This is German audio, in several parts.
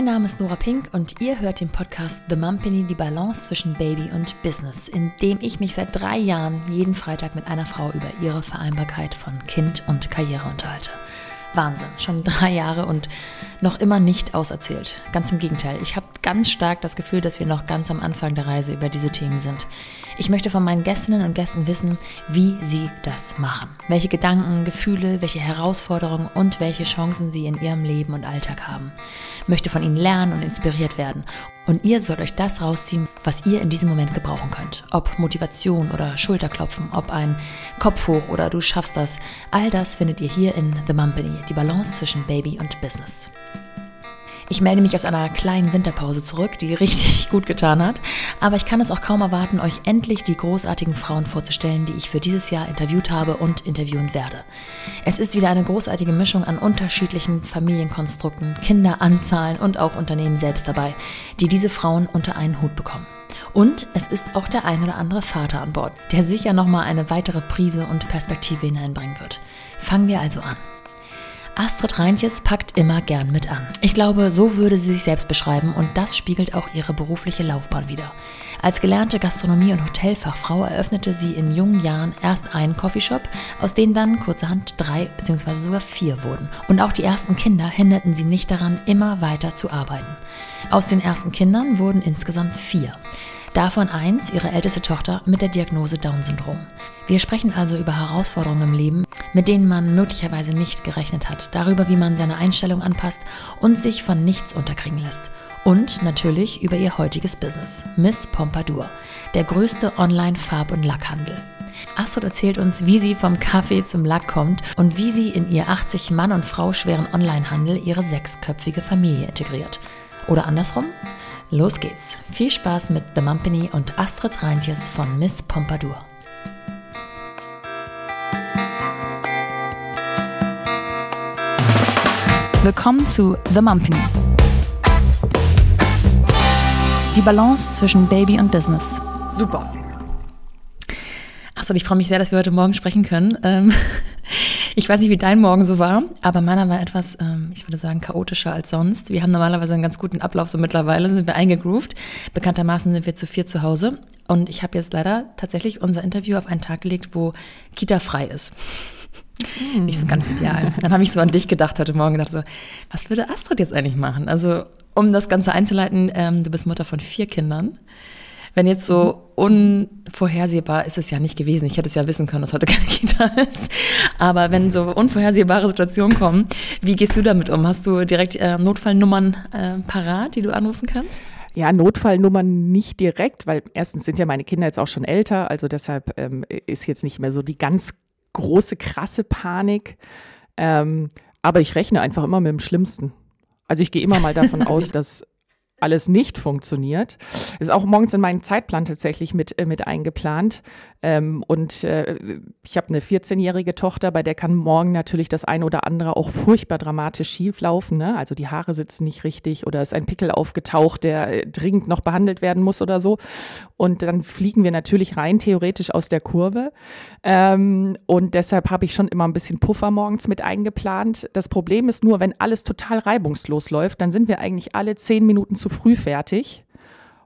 Mein Name ist Nora Pink und ihr hört den Podcast The Mumpany, die Balance zwischen Baby und Business, in dem ich mich seit drei Jahren jeden Freitag mit einer Frau über ihre Vereinbarkeit von Kind und Karriere unterhalte. Wahnsinn, schon drei Jahre und noch immer nicht auserzählt. Ganz im Gegenteil, ich habe ganz stark das Gefühl, dass wir noch ganz am Anfang der Reise über diese Themen sind. Ich möchte von meinen Gästinnen und Gästen wissen, wie sie das machen. Welche Gedanken, Gefühle, welche Herausforderungen und welche Chancen sie in ihrem Leben und Alltag haben. Ich möchte von ihnen lernen und inspiriert werden. Und ihr sollt euch das rausziehen, was ihr in diesem Moment gebrauchen könnt. Ob Motivation oder Schulterklopfen, ob ein Kopf hoch oder du schaffst das. All das findet ihr hier in The Mumpany, die Balance zwischen Baby und Business. Ich melde mich aus einer kleinen Winterpause zurück, die richtig gut getan hat. Aber ich kann es auch kaum erwarten, euch endlich die großartigen Frauen vorzustellen, die ich für dieses Jahr interviewt habe und interviewen werde. Es ist wieder eine großartige Mischung an unterschiedlichen Familienkonstrukten, Kinderanzahlen und auch Unternehmen selbst dabei, die diese Frauen unter einen Hut bekommen. Und es ist auch der ein oder andere Vater an Bord, der sicher nochmal eine weitere Prise und Perspektive hineinbringen wird. Fangen wir also an. Astrid Reintjes packt immer gern mit an. Ich glaube, so würde sie sich selbst beschreiben und das spiegelt auch ihre berufliche Laufbahn wider. Als gelernte Gastronomie- und Hotelfachfrau eröffnete sie in jungen Jahren erst einen Coffeeshop, aus denen dann kurzerhand drei bzw. sogar vier wurden. Und auch die ersten Kinder hinderten sie nicht daran, immer weiter zu arbeiten. Aus den ersten Kindern wurden insgesamt vier. Davon eins, ihre älteste Tochter, mit der Diagnose Down-Syndrom. Wir sprechen also über Herausforderungen im Leben, mit denen man möglicherweise nicht gerechnet hat, darüber, wie man seine Einstellung anpasst und sich von nichts unterkriegen lässt. Und natürlich über ihr heutiges Business, Miss Pompadour, der größte Online-Farb- und Lackhandel. Astrid erzählt uns, wie sie vom Kaffee zum Lack kommt und wie sie in ihr 80 Mann und Frau schweren Onlinehandel ihre sechsköpfige Familie integriert. Oder andersrum? Los geht's. Viel Spaß mit The Mumpany und Astrid Reintjes von Miss Pompadour. Willkommen zu The Mumpany. Die Balance zwischen Baby und Business. Super. Achso, ich freue mich sehr, dass wir heute Morgen sprechen können. Ähm, ich weiß nicht, wie dein Morgen so war, aber meiner war etwas, ähm, ich würde sagen, chaotischer als sonst. Wir haben normalerweise einen ganz guten Ablauf, so mittlerweile sind wir eingegroovt. Bekanntermaßen sind wir zu vier zu Hause. Und ich habe jetzt leider tatsächlich unser Interview auf einen Tag gelegt, wo Kita frei ist. Hm. Nicht so ganz ideal. Dann habe ich so an dich gedacht heute Morgen gedacht so, was würde Astrid jetzt eigentlich machen? Also, um das Ganze einzuleiten, ähm, du bist Mutter von vier Kindern. Wenn jetzt so unvorhersehbar ist es ja nicht gewesen. Ich hätte es ja wissen können, dass heute keine Kita ist. Aber wenn so unvorhersehbare Situationen kommen, wie gehst du damit um? Hast du direkt äh, Notfallnummern äh, parat, die du anrufen kannst? Ja, Notfallnummern nicht direkt, weil erstens sind ja meine Kinder jetzt auch schon älter, also deshalb ähm, ist jetzt nicht mehr so die ganz große, krasse Panik. Ähm, aber ich rechne einfach immer mit dem Schlimmsten. Also ich gehe immer mal davon aus, dass alles nicht funktioniert. Ist auch morgens in meinen Zeitplan tatsächlich mit, äh, mit eingeplant. Ähm, und äh, ich habe eine 14-jährige Tochter, bei der kann morgen natürlich das eine oder andere auch furchtbar dramatisch schief laufen. Ne? Also die Haare sitzen nicht richtig oder ist ein Pickel aufgetaucht, der äh, dringend noch behandelt werden muss oder so. Und dann fliegen wir natürlich rein theoretisch aus der Kurve. Ähm, und deshalb habe ich schon immer ein bisschen Puffer morgens mit eingeplant. Das Problem ist nur, wenn alles total reibungslos läuft, dann sind wir eigentlich alle zehn Minuten zu früh fertig.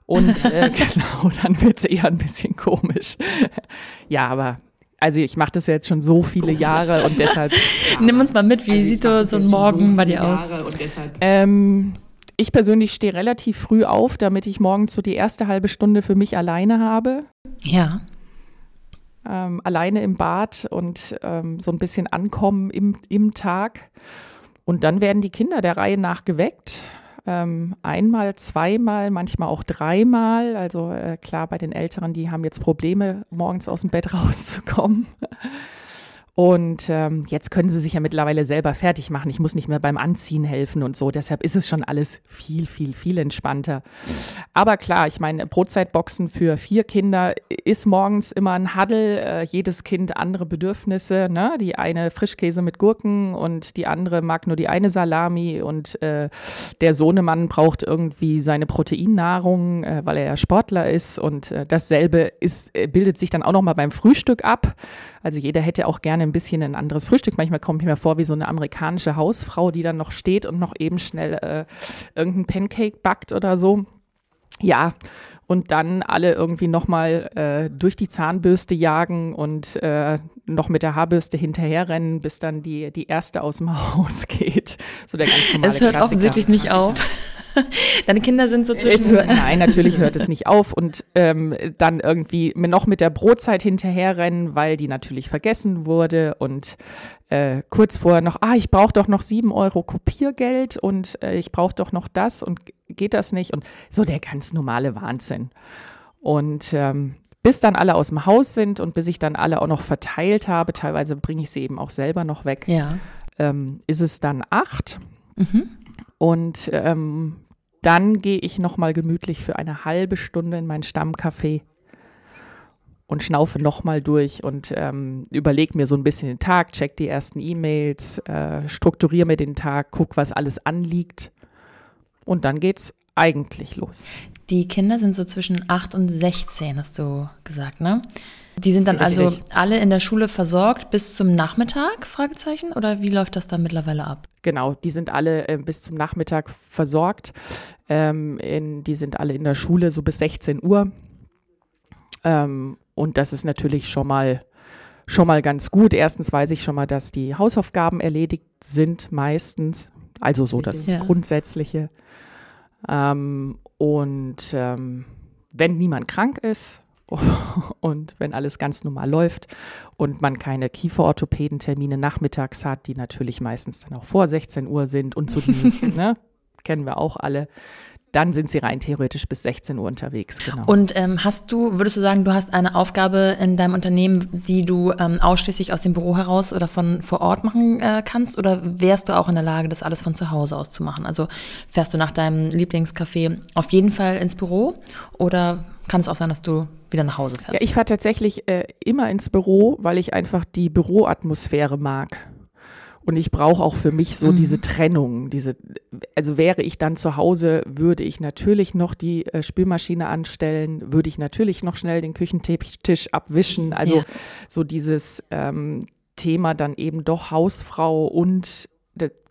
Und äh, genau, dann wird es eher ein bisschen komisch. ja, aber also ich mache das jetzt schon so viele Jahre und deshalb. Ja. Nimm uns mal mit, wie also sieht so ein Morgen so bei dir aus? Ähm, ich persönlich stehe relativ früh auf, damit ich morgens so die erste halbe Stunde für mich alleine habe. Ja. Ähm, alleine im Bad und ähm, so ein bisschen ankommen im, im Tag. Und dann werden die Kinder der Reihe nach geweckt. Ähm, einmal, zweimal, manchmal auch dreimal. Also äh, klar, bei den Älteren, die haben jetzt Probleme, morgens aus dem Bett rauszukommen. Und ähm, jetzt können sie sich ja mittlerweile selber fertig machen. Ich muss nicht mehr beim Anziehen helfen und so. Deshalb ist es schon alles viel, viel, viel entspannter. Aber klar, ich meine, Brotzeitboxen für vier Kinder ist morgens immer ein Huddle. Äh, jedes Kind andere Bedürfnisse. Ne? Die eine Frischkäse mit Gurken und die andere mag nur die eine Salami und äh, der Sohnemann braucht irgendwie seine Proteinnahrung, äh, weil er ja Sportler ist. Und äh, dasselbe ist, äh, bildet sich dann auch noch mal beim Frühstück ab. Also jeder hätte auch gerne ein bisschen ein anderes Frühstück. Manchmal kommt mir vor wie so eine amerikanische Hausfrau, die dann noch steht und noch eben schnell äh, irgendein Pancake backt oder so. Ja, und dann alle irgendwie nochmal äh, durch die Zahnbürste jagen und äh, noch mit der Haarbürste hinterherrennen, bis dann die, die erste aus dem Haus geht. So der ganz normale Es hört Klassiker. offensichtlich nicht auf. Deine Kinder sind so zwischen. Hört, nein, natürlich hört es nicht auf und ähm, dann irgendwie noch mit der Brotzeit hinterherrennen, weil die natürlich vergessen wurde und äh, kurz vorher noch, ah, ich brauche doch noch sieben Euro Kopiergeld und äh, ich brauche doch noch das und geht das nicht und so der ganz normale Wahnsinn. Und ähm, bis dann alle aus dem Haus sind und bis ich dann alle auch noch verteilt habe, teilweise bringe ich sie eben auch selber noch weg, Ja. ähm, ist es dann acht. Mhm. Und ähm, dann gehe ich nochmal gemütlich für eine halbe Stunde in mein Stammcafé und schnaufe nochmal durch und ähm, überlege mir so ein bisschen den Tag, check die ersten E-Mails, äh, strukturiere mir den Tag, guck, was alles anliegt. Und dann geht's eigentlich los. Die Kinder sind so zwischen 8 und 16, hast du gesagt, ne? Die sind dann also alle in der Schule versorgt bis zum Nachmittag, Fragezeichen? Oder wie läuft das dann mittlerweile ab? Genau, die sind alle äh, bis zum Nachmittag versorgt. Ähm, in, die sind alle in der Schule so bis 16 Uhr. Ähm, und das ist natürlich schon mal, schon mal ganz gut. Erstens weiß ich schon mal, dass die Hausaufgaben erledigt sind, meistens. Also so das Ja. Grundsätzliche. Ähm, und ähm, wenn niemand krank ist und wenn alles ganz normal läuft und man keine Kieferorthopädentermine nachmittags hat, die natürlich meistens dann auch vor 16 Uhr sind und so dieses, ne, kennen wir auch alle, dann sind sie rein theoretisch bis 16 Uhr unterwegs, genau. Und ähm, hast du, würdest du sagen, du hast eine Aufgabe in deinem Unternehmen, die du ähm, ausschließlich aus dem Büro heraus oder von vor Ort machen äh, kannst? Oder wärst du auch in der Lage, das alles von zu Hause aus zu machen? Also fährst du nach deinem Lieblingscafé auf jeden Fall ins Büro? Oder kann es auch sein, dass du wieder nach Hause Ja, fährst? ich fahre tatsächlich äh, immer ins Büro, weil ich einfach die Büroatmosphäre mag. Und ich brauche auch für mich so diese Trennung. Diese, also wäre ich dann zu Hause, würde ich natürlich noch die äh, Spülmaschine anstellen, würde ich natürlich noch schnell den Küchentisch abwischen. Also Ja. so dieses ähm, Thema dann eben doch Hausfrau und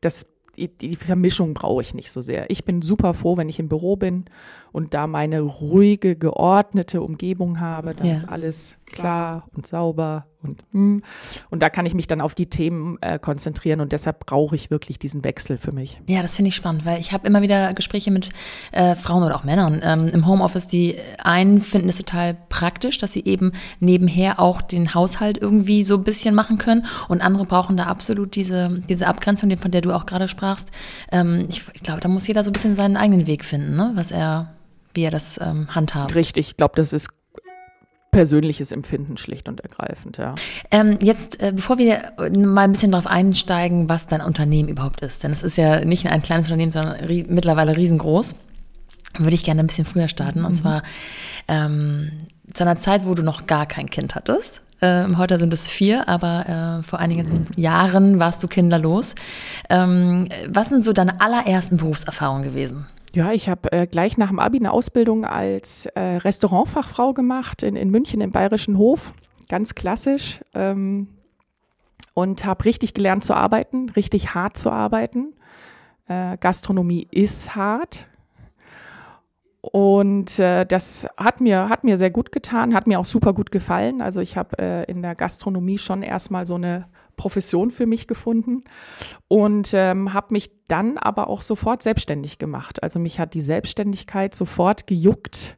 das, die Vermischung brauche ich nicht so sehr. Ich bin super froh, wenn ich im Büro bin und da meine ruhige, geordnete Umgebung habe. Da Ja. ist alles klar und sauber und hm. und da kann ich mich dann auf die Themen äh, konzentrieren und deshalb brauche ich wirklich diesen Wechsel für mich. Ja, das finde ich spannend, weil ich habe immer wieder Gespräche mit äh, Frauen oder auch Männern ähm, im Homeoffice, die einen finden es total praktisch, dass sie eben nebenher auch den Haushalt irgendwie so ein bisschen machen können und andere brauchen da absolut diese, diese Abgrenzung, von der du auch gerade sprachst. Ähm, ich ich glaube, da muss jeder so ein bisschen seinen eigenen Weg finden, ne? was er, wie er das ähm, handhabt. Richtig, ich glaube, das ist persönliches Empfinden schlicht und ergreifend, ja. Ähm, jetzt, äh, bevor wir äh, mal ein bisschen darauf einsteigen, was dein Unternehmen überhaupt ist, denn es ist ja nicht ein kleines Unternehmen, sondern rie mittlerweile riesengroß, würde ich gerne ein bisschen früher starten. Und zwar ähm, zu einer Zeit, wo du noch gar kein Kind hattest. Ähm, heute sind es vier, aber äh, vor einigen Jahren warst du kinderlos. Ähm, was sind so deine allerersten Berufserfahrungen gewesen? Ja, ich habe äh, gleich nach dem Abi eine Ausbildung als äh, Restaurantfachfrau gemacht in, in München im Bayerischen Hof, ganz klassisch. Ähm, und habe richtig gelernt zu arbeiten, richtig hart zu arbeiten. Äh, Gastronomie ist hart. Und äh, das hat mir, hat mir sehr gut getan, hat mir auch super gut gefallen. Also ich habe äh, in der Gastronomie schon erstmal so eine Profession für mich gefunden und ähm, habe mich dann aber auch sofort selbstständig gemacht. Also mich hat die Selbstständigkeit sofort gejuckt,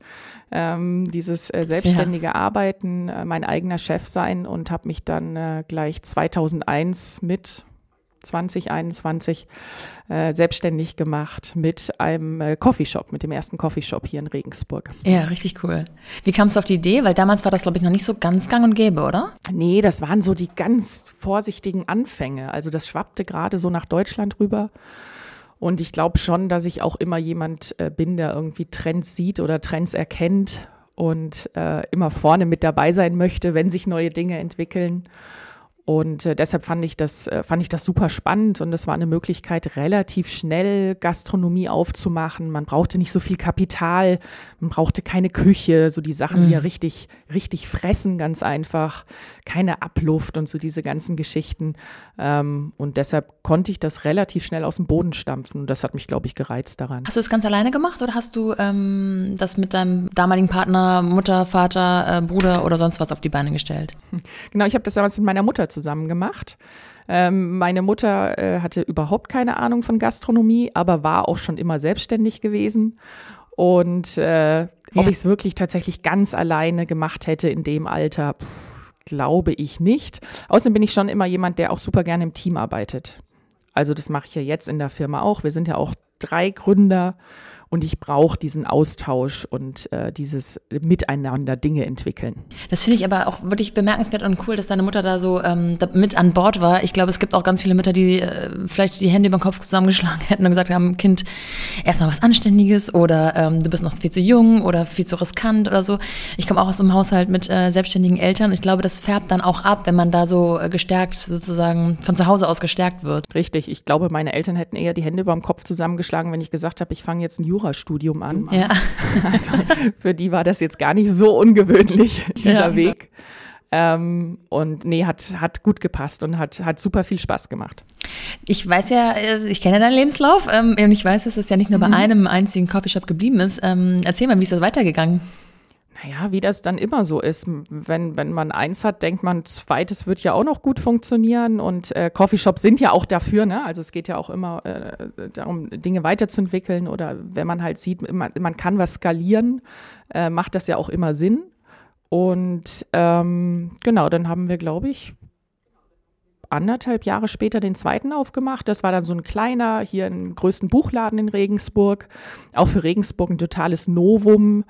ähm, dieses äh, selbstständige Arbeiten, äh, mein eigener Chef sein und habe mich dann äh, gleich 2001 mit 2021 äh, selbstständig gemacht mit einem äh, Coffeeshop, mit dem ersten Coffeeshop hier in Regensburg. Ja, richtig cool. Wie kamst du auf die Idee? Weil damals war das, glaube ich, noch nicht so ganz gang und gäbe, oder? Nee, das waren so die ganz vorsichtigen Anfänge. Also das schwappte gerade so nach Deutschland rüber. Und ich glaube schon, dass ich auch immer jemand äh, bin, der irgendwie Trends sieht oder Trends erkennt und äh, immer vorne mit dabei sein möchte, wenn sich neue Dinge entwickeln. Und äh, deshalb fand ich das, äh, fand ich das super spannend und es war eine Möglichkeit, relativ schnell Gastronomie aufzumachen. Man brauchte nicht so viel Kapital, man brauchte keine Küche, so die Sachen, die ja Mhm. richtig, richtig fressen, ganz einfach, keine Abluft und so diese ganzen Geschichten. Ähm, und deshalb konnte ich das relativ schnell aus dem Boden stampfen und das hat mich, glaube ich, gereizt daran. Hast du das ganz alleine gemacht oder hast du ähm, das mit deinem damaligen Partner, Mutter, Vater, äh, Bruder oder sonst was auf die Beine gestellt? Genau, ich habe das damals mit meiner Mutter zusammen gemacht. Ähm, meine Mutter äh, hatte überhaupt keine Ahnung von Gastronomie, aber war auch schon immer selbstständig gewesen. Und äh, ob Ja. ich es wirklich tatsächlich ganz alleine gemacht hätte in dem Alter, pff, glaube ich nicht. Außerdem bin ich schon immer jemand, der auch super gerne im Team arbeitet. Also das mache ich ja jetzt in der Firma auch. Wir sind ja auch drei Gründer und ich brauche diesen Austausch und äh, dieses Miteinander Dinge entwickeln. Das finde ich aber auch wirklich bemerkenswert und cool, dass deine Mutter da so ähm, da mit an Bord war. Ich glaube, es gibt auch ganz viele Mütter, die äh, vielleicht die Hände über den Kopf zusammengeschlagen hätten und gesagt haben, Kind, erstmal was Anständiges oder ähm, du bist noch viel zu jung oder viel zu riskant oder so. Ich komme auch aus einem Haushalt mit äh, selbstständigen Eltern. Ich glaube, das färbt dann auch ab, wenn man da so äh, gestärkt sozusagen von zu Hause aus gestärkt wird. Richtig, ich glaube, meine Eltern hätten eher die Hände über dem Kopf zusammengeschlagen, wenn ich gesagt habe, ich fange jetzt ein Jurastudium an. Ja. Also für die war das jetzt gar nicht so ungewöhnlich, dieser Ja. Weg. Ähm, und nee, hat, hat gut gepasst und hat, hat super viel Spaß gemacht. Ich weiß ja, äh, ich kenne deinen Lebenslauf ähm, und ich weiß, dass es ja nicht nur bei einem einzigen Coffeeshop geblieben ist. Ähm, erzähl mal, wie ist das weitergegangen? Naja, wie das dann immer so ist. Wenn, wenn man eins hat, denkt man, zweites wird ja auch noch gut funktionieren. Und äh, Coffeeshops sind ja auch dafür, ne? Also es geht ja auch immer äh, darum, Dinge weiterzuentwickeln. Oder wenn man halt sieht, man, man kann was skalieren, äh, macht das ja auch immer Sinn. Und ähm, genau, dann haben wir, glaube ich, anderthalb Jahre später den zweiten aufgemacht. Das war dann so ein kleiner, hier im größten Buchladen in Regensburg. Auch für Regensburg ein totales Novum.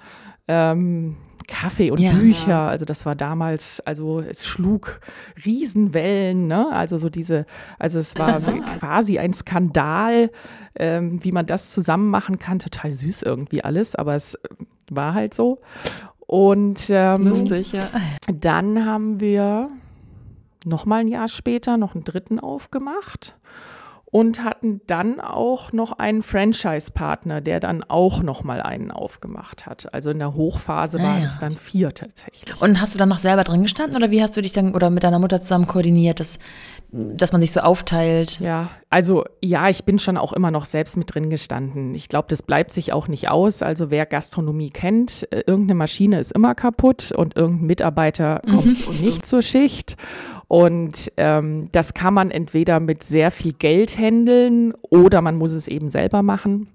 Ähm, Kaffee und Ja. Bücher, also das war damals, also es schlug Riesenwellen, ne? Also so diese, also es war quasi ein Skandal, ähm, wie man das zusammen machen kann. Total süß irgendwie alles, aber es war halt so. Und ähm, ja. dann haben wir noch mal ein Jahr später noch einen dritten aufgemacht und hatten dann auch noch einen Franchise-Partner, der dann auch noch mal einen aufgemacht hat. Also in der Hochphase Ah, waren ja. es dann vier tatsächlich. Und hast du dann noch selber drin gestanden oder wie hast du dich dann oder mit deiner Mutter zusammen koordiniert, dass, dass man sich so aufteilt? Ja, also ja, ich bin schon auch immer noch selbst mit drin gestanden. Ich glaube, das bleibt sich auch nicht aus. Also wer Gastronomie kennt, äh, irgendeine Maschine ist immer kaputt und irgendein Mitarbeiter kommt nicht zur Schicht. Und ähm, das kann man entweder mit sehr viel Geld handeln oder man muss es eben selber machen.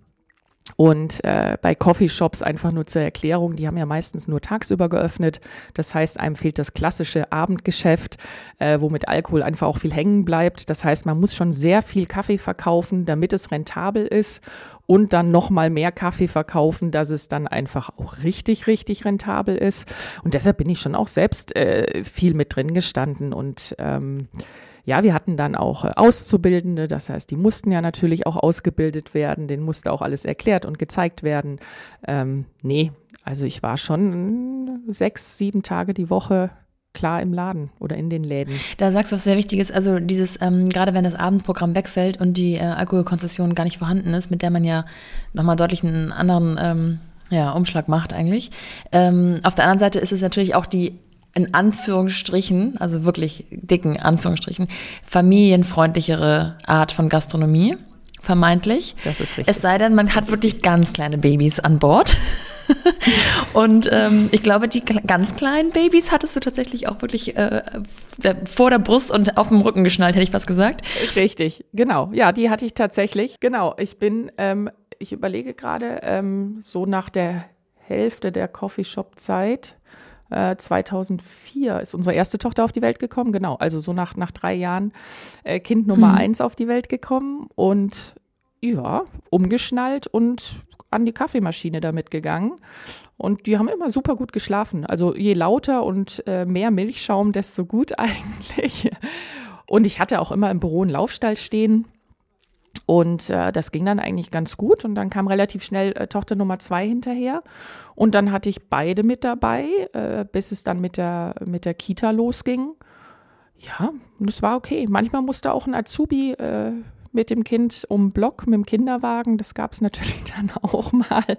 Und äh, bei Coffeeshops einfach nur zur Erklärung, die haben ja meistens nur tagsüber geöffnet. Das heißt, einem fehlt das klassische Abendgeschäft, äh, wo mit Alkohol einfach auch viel hängen bleibt. Das heißt, man muss schon sehr viel Kaffee verkaufen, damit es rentabel ist und dann noch mal mehr Kaffee verkaufen, dass es dann einfach auch richtig, richtig rentabel ist. Und deshalb bin ich schon auch selbst äh, viel mit drin gestanden und ähm, ja, wir hatten dann auch äh, Auszubildende, das heißt, die mussten ja natürlich auch ausgebildet werden, denen musste auch alles erklärt und gezeigt werden. Ähm, nee, also ich war schon sechs, sieben Tage die Woche klar im Laden oder in den Läden. Da sagst du was sehr Wichtiges, also dieses, ähm, gerade wenn das Abendprogramm wegfällt und die äh, Alkoholkonzession gar nicht vorhanden ist, mit der man ja nochmal deutlich einen anderen ähm, ja, Umschlag macht eigentlich. Ähm, auf der anderen Seite ist es natürlich auch die in Anführungsstrichen, also wirklich dicken Anführungsstrichen, familienfreundlichere Art von Gastronomie, vermeintlich. Das ist richtig. Es sei denn, man hat wirklich ganz kleine Babys an Bord. Und ähm, ich glaube, die ganz kleinen Babys hattest du tatsächlich auch wirklich äh, vor der Brust und auf dem Rücken geschnallt, hätte ich was gesagt. Richtig, genau. Ja, die hatte ich tatsächlich. Genau, ich bin, ähm, ich überlege gerade, ähm, so nach der Hälfte der Coffeeshop-Zeit, äh, 2004 ist unsere erste Tochter auf die Welt gekommen. Genau, also so nach, nach drei Jahren äh, Kind Nummer eins auf die Welt gekommen und ja, umgeschnallt und an die Kaffeemaschine damit gegangen. Und die haben immer super gut geschlafen. Also je lauter und äh, mehr Milchschaum, desto gut eigentlich. Und ich hatte auch immer im Büro einen Laufstall stehen. Und äh, das ging dann eigentlich ganz gut. Und dann kam relativ schnell äh, Tochter Nummer zwei hinterher. Und dann hatte ich beide mit dabei, äh, bis es dann mit der, mit der Kita losging. ja, das war okay. Manchmal musste auch ein Azubi äh, mit dem Kind um Block mit dem Kinderwagen. Das gab es natürlich dann auch mal.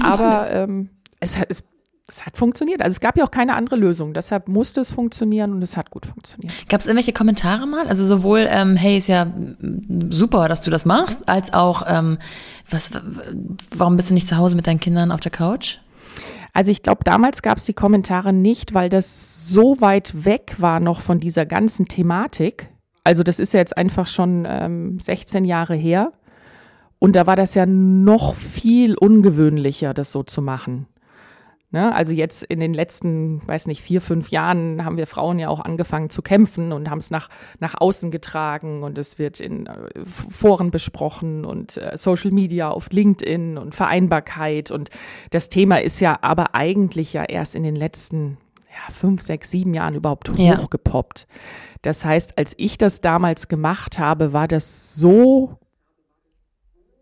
Aber ähm, es, es, es, hat funktioniert. Also es gab ja auch keine andere Lösung. Deshalb musste es funktionieren und es hat gut funktioniert. Gab es irgendwelche Kommentare mal? Also sowohl, ähm, hey, ist ja super, dass du das machst, als auch, ähm, was, warum bist du nicht zu Hause mit deinen Kindern auf der Couch? Also ich glaube, damals gab es die Kommentare nicht, weil das so weit weg war noch von dieser ganzen Thematik. Also das ist ja jetzt einfach schon ähm, 16 Jahre her. Und da war das ja noch viel ungewöhnlicher, das so zu machen. Ne? Also jetzt in den letzten, weiß nicht, vier, fünf Jahren haben wir Frauen ja auch angefangen zu kämpfen und haben es nach, nach außen getragen und es wird in äh, Foren besprochen und äh, Social Media auf LinkedIn und Vereinbarkeit. Und das Thema ist ja aber eigentlich ja erst in den letzten ja, fünf, sechs, sieben Jahren überhaupt hochgepoppt. Ja. Das heißt, als ich das damals gemacht habe, war das so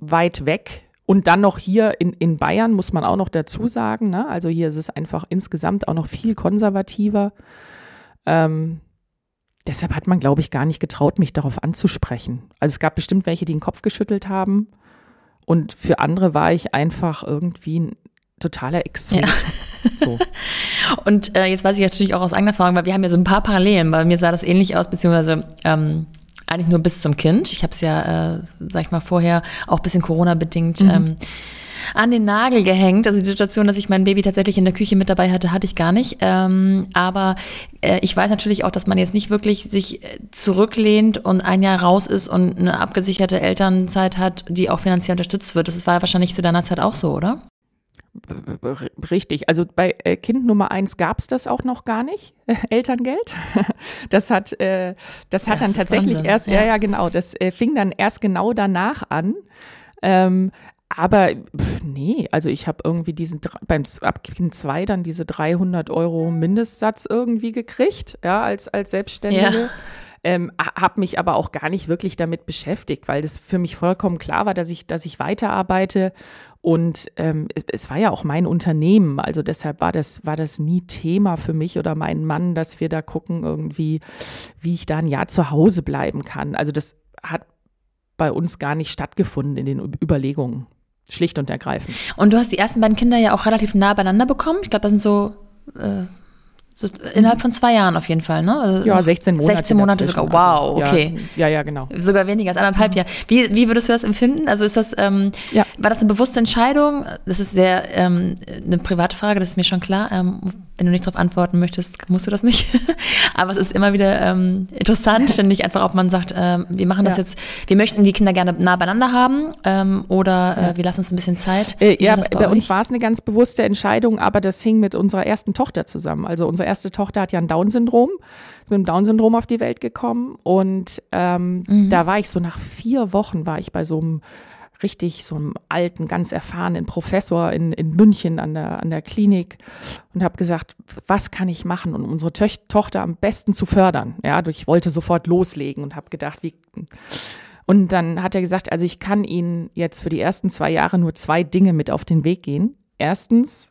weit weg und dann noch hier in, in Bayern muss man auch noch dazu sagen, ne? also hier ist es einfach insgesamt auch noch viel konservativer. Ähm, deshalb hat man, glaube ich, gar nicht getraut, mich darauf anzusprechen. Also es gab bestimmt welche, die den Kopf geschüttelt haben. Und für andere war ich einfach irgendwie ein totaler Exot. Ja. So. Und äh, jetzt weiß ich natürlich auch aus eigener Erfahrung, weil wir haben ja so ein paar Parallelen. Bei mir sah das ähnlich aus, beziehungsweise ähm, eigentlich nur bis zum Kind. Ich habe es ja, äh, sag ich mal, vorher auch bisschen Corona-bedingt mhm. ähm, an den Nagel gehängt. Also die Situation, dass ich mein Baby tatsächlich in der Küche mit dabei hatte, hatte ich gar nicht. Ähm, aber äh, ich weiß natürlich auch, dass man jetzt nicht wirklich sich zurücklehnt und ein Jahr raus ist und eine abgesicherte Elternzeit hat, die auch finanziell unterstützt wird. Das war wahrscheinlich zu deiner Zeit auch so, oder? Richtig, also bei äh, Kind Nummer eins gab es das auch noch gar nicht, äh, Elterngeld. Das hat, äh, das hat das dann tatsächlich Wahnsinn. erst, ja. ja, ja, genau, das äh, fing dann erst genau danach an. Ähm, aber pff, nee, also ich habe irgendwie diesen, beim ab Kind 2 dann diese 300 Euro Mindestsatz irgendwie gekriegt, ja, als, als Selbstständige. Ja. Ähm, habe mich aber auch gar nicht wirklich damit beschäftigt, weil das für mich vollkommen klar war, dass ich, dass ich weiterarbeite und ähm, es war ja auch mein Unternehmen, also deshalb war das, war das nie Thema für mich oder meinen Mann, dass wir da gucken irgendwie, wie ich da ein Jahr zu Hause bleiben kann. Also das hat bei uns gar nicht stattgefunden in den Überlegungen. Schlicht und ergreifend. Und du hast die ersten beiden Kinder ja auch relativ nah beieinander bekommen. Ich glaube, das sind so äh, so innerhalb von zwei Jahren auf jeden Fall, ne? Also ja, 16 Monate. 16 Monate sogar. Wow, also, okay. Ja, ja, genau. Sogar weniger als anderthalb. Jahre. Wie, wie würdest du das empfinden? Also ist das, ähm, ja. war das eine bewusste Entscheidung? Das ist sehr ähm, eine private Frage, das ist mir schon klar. Ähm, wenn du nicht darauf antworten möchtest, musst du das nicht. Aber es ist immer wieder ähm, interessant, finde ich, einfach, ob man sagt, ähm, wir machen das ja. jetzt, wir möchten die Kinder gerne nah beieinander haben ähm, oder äh, wir lassen uns ein bisschen Zeit. Äh, ja, bei, bei uns war es eine ganz bewusste Entscheidung, aber das hing mit unserer ersten Tochter zusammen. Also unser erste Tochter hat ja ein Down-Syndrom, ist mit dem Down-Syndrom auf die Welt gekommen und ähm, mhm. da war ich so nach vier Wochen war ich bei so einem richtig so einem alten, ganz erfahrenen Professor in, in München an der, an der Klinik und habe gesagt, was kann ich machen, um unsere Töch Tochter am besten zu fördern. Ja, ich wollte sofort loslegen und habe gedacht, wie. Und dann hat er gesagt, also ich kann Ihnen jetzt für die ersten zwei Jahre nur zwei Dinge mit auf den Weg gehen. Erstens,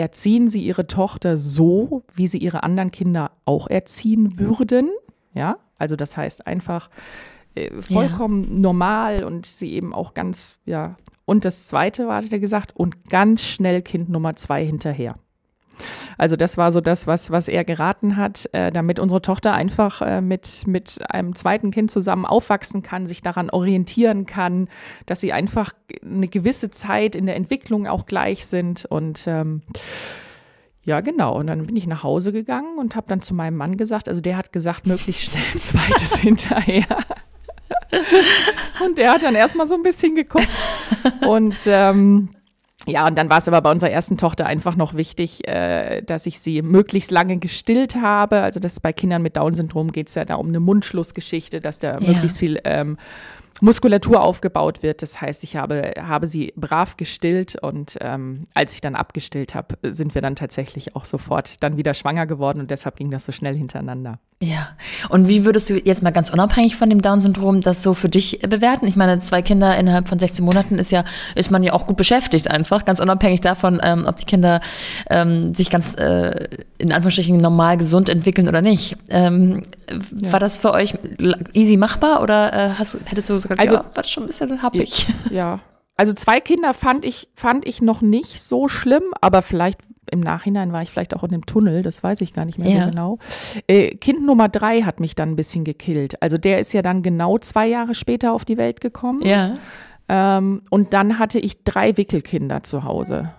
erziehen Sie Ihre Tochter so, wie Sie Ihre anderen Kinder auch erziehen würden. Ja, also das heißt einfach äh, vollkommen ja. normal und sie eben auch ganz, ja. Und das zweite war, hat er gesagt, und ganz schnell Kind Nummer zwei hinterher. Also das war so das, was, was er geraten hat, äh, damit unsere Tochter einfach äh, mit, mit einem zweiten Kind zusammen aufwachsen kann, sich daran orientieren kann, dass sie einfach eine gewisse Zeit in der Entwicklung auch gleich sind. Und ähm, ja, genau. Und dann bin ich nach Hause gegangen und habe dann zu meinem Mann gesagt, also der hat gesagt, möglichst schnell ein zweites hinterher. und der hat dann erstmal so ein bisschen geguckt. Und ähm, ja, und dann war es aber bei unserer ersten Tochter einfach noch wichtig, äh, dass ich sie möglichst lange gestillt habe. Also das bei Kindern mit Down-Syndrom geht es ja da um eine Mundschlussgeschichte, dass da ja. möglichst viel ähm, Muskulatur aufgebaut wird. Das heißt, ich habe, habe sie brav gestillt und ähm, als ich dann abgestillt habe, sind wir dann tatsächlich auch sofort dann wieder schwanger geworden und deshalb ging das so schnell hintereinander. Ja. Und wie würdest du jetzt mal ganz unabhängig von dem Down-Syndrom das so für dich bewerten? Ich meine, zwei Kinder innerhalb von 16 Monaten ist ja, ist man ja auch gut beschäftigt einfach. ganz unabhängig davon, ähm, ob die Kinder ähm, sich ganz äh, in Anführungsstrichen normal gesund entwickeln oder nicht. Ähm, ja. War das für euch easy machbar oder äh, hast du, hättest du sogar also, ja, war schon ein bisschen happig? Ja. Also zwei Kinder fand ich, fand ich noch nicht so schlimm, aber vielleicht im Nachhinein war ich vielleicht auch in dem Tunnel, das weiß ich gar nicht mehr ja. so genau. Äh, kind Nummer drei hat mich dann ein bisschen gekillt. Also der ist ja dann genau zwei Jahre später auf die Welt gekommen. Ja. Ähm, und dann hatte ich drei Wickelkinder zu Hause.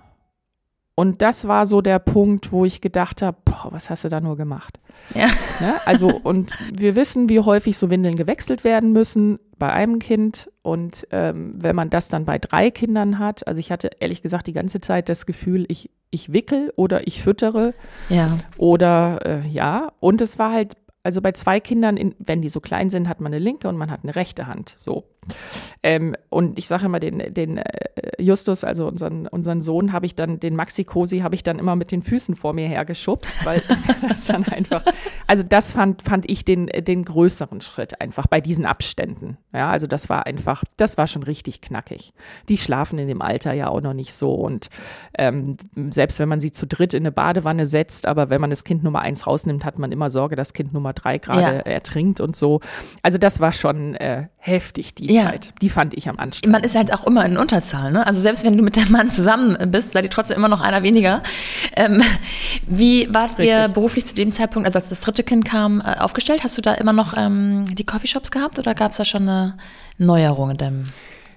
Und das war so der Punkt, wo ich gedacht habe, was hast du da nur gemacht? Ja. Ne? Also, und wir wissen, wie häufig so Windeln gewechselt werden müssen bei einem Kind. Und ähm, wenn man das dann bei drei Kindern hat, also ich hatte ehrlich gesagt die ganze Zeit das Gefühl, ich, ich wickel oder ich füttere. Ja. Oder äh, ja. Und es war halt, also bei zwei Kindern, in, wenn die so klein sind, hat man eine linke und man hat eine rechte Hand. So. Ähm, und ich sage immer, den, den äh, Justus, also unseren, unseren Sohn, habe ich dann, den Maxi Cosi, habe ich dann immer mit den Füßen vor mir hergeschubst, weil das dann einfach, also das fand, fand ich den, den größeren Schritt einfach bei diesen Abständen. Ja, also das war einfach, das war schon richtig knackig. Die schlafen in dem Alter ja auch noch nicht so und ähm, selbst wenn man sie zu dritt in eine Badewanne setzt, aber wenn man das Kind Nummer eins rausnimmt, hat man immer Sorge, dass Kind Nummer drei gerade ja. ertrinkt und so. Also das war schon äh, heftig, die ja. Zeit. Die fand ich am anstrengendsten. Man ist halt auch immer in Unterzahl, ne? Also selbst wenn du mit deinem Mann zusammen bist, seid ihr trotzdem immer noch einer weniger. Ähm, wie wart Richtig. ihr beruflich zu dem Zeitpunkt, also als das dritte Kind kam, äh, aufgestellt? Hast du da immer noch ähm, die Coffeeshops gehabt oder gab es da schon eine Neuerung in deinem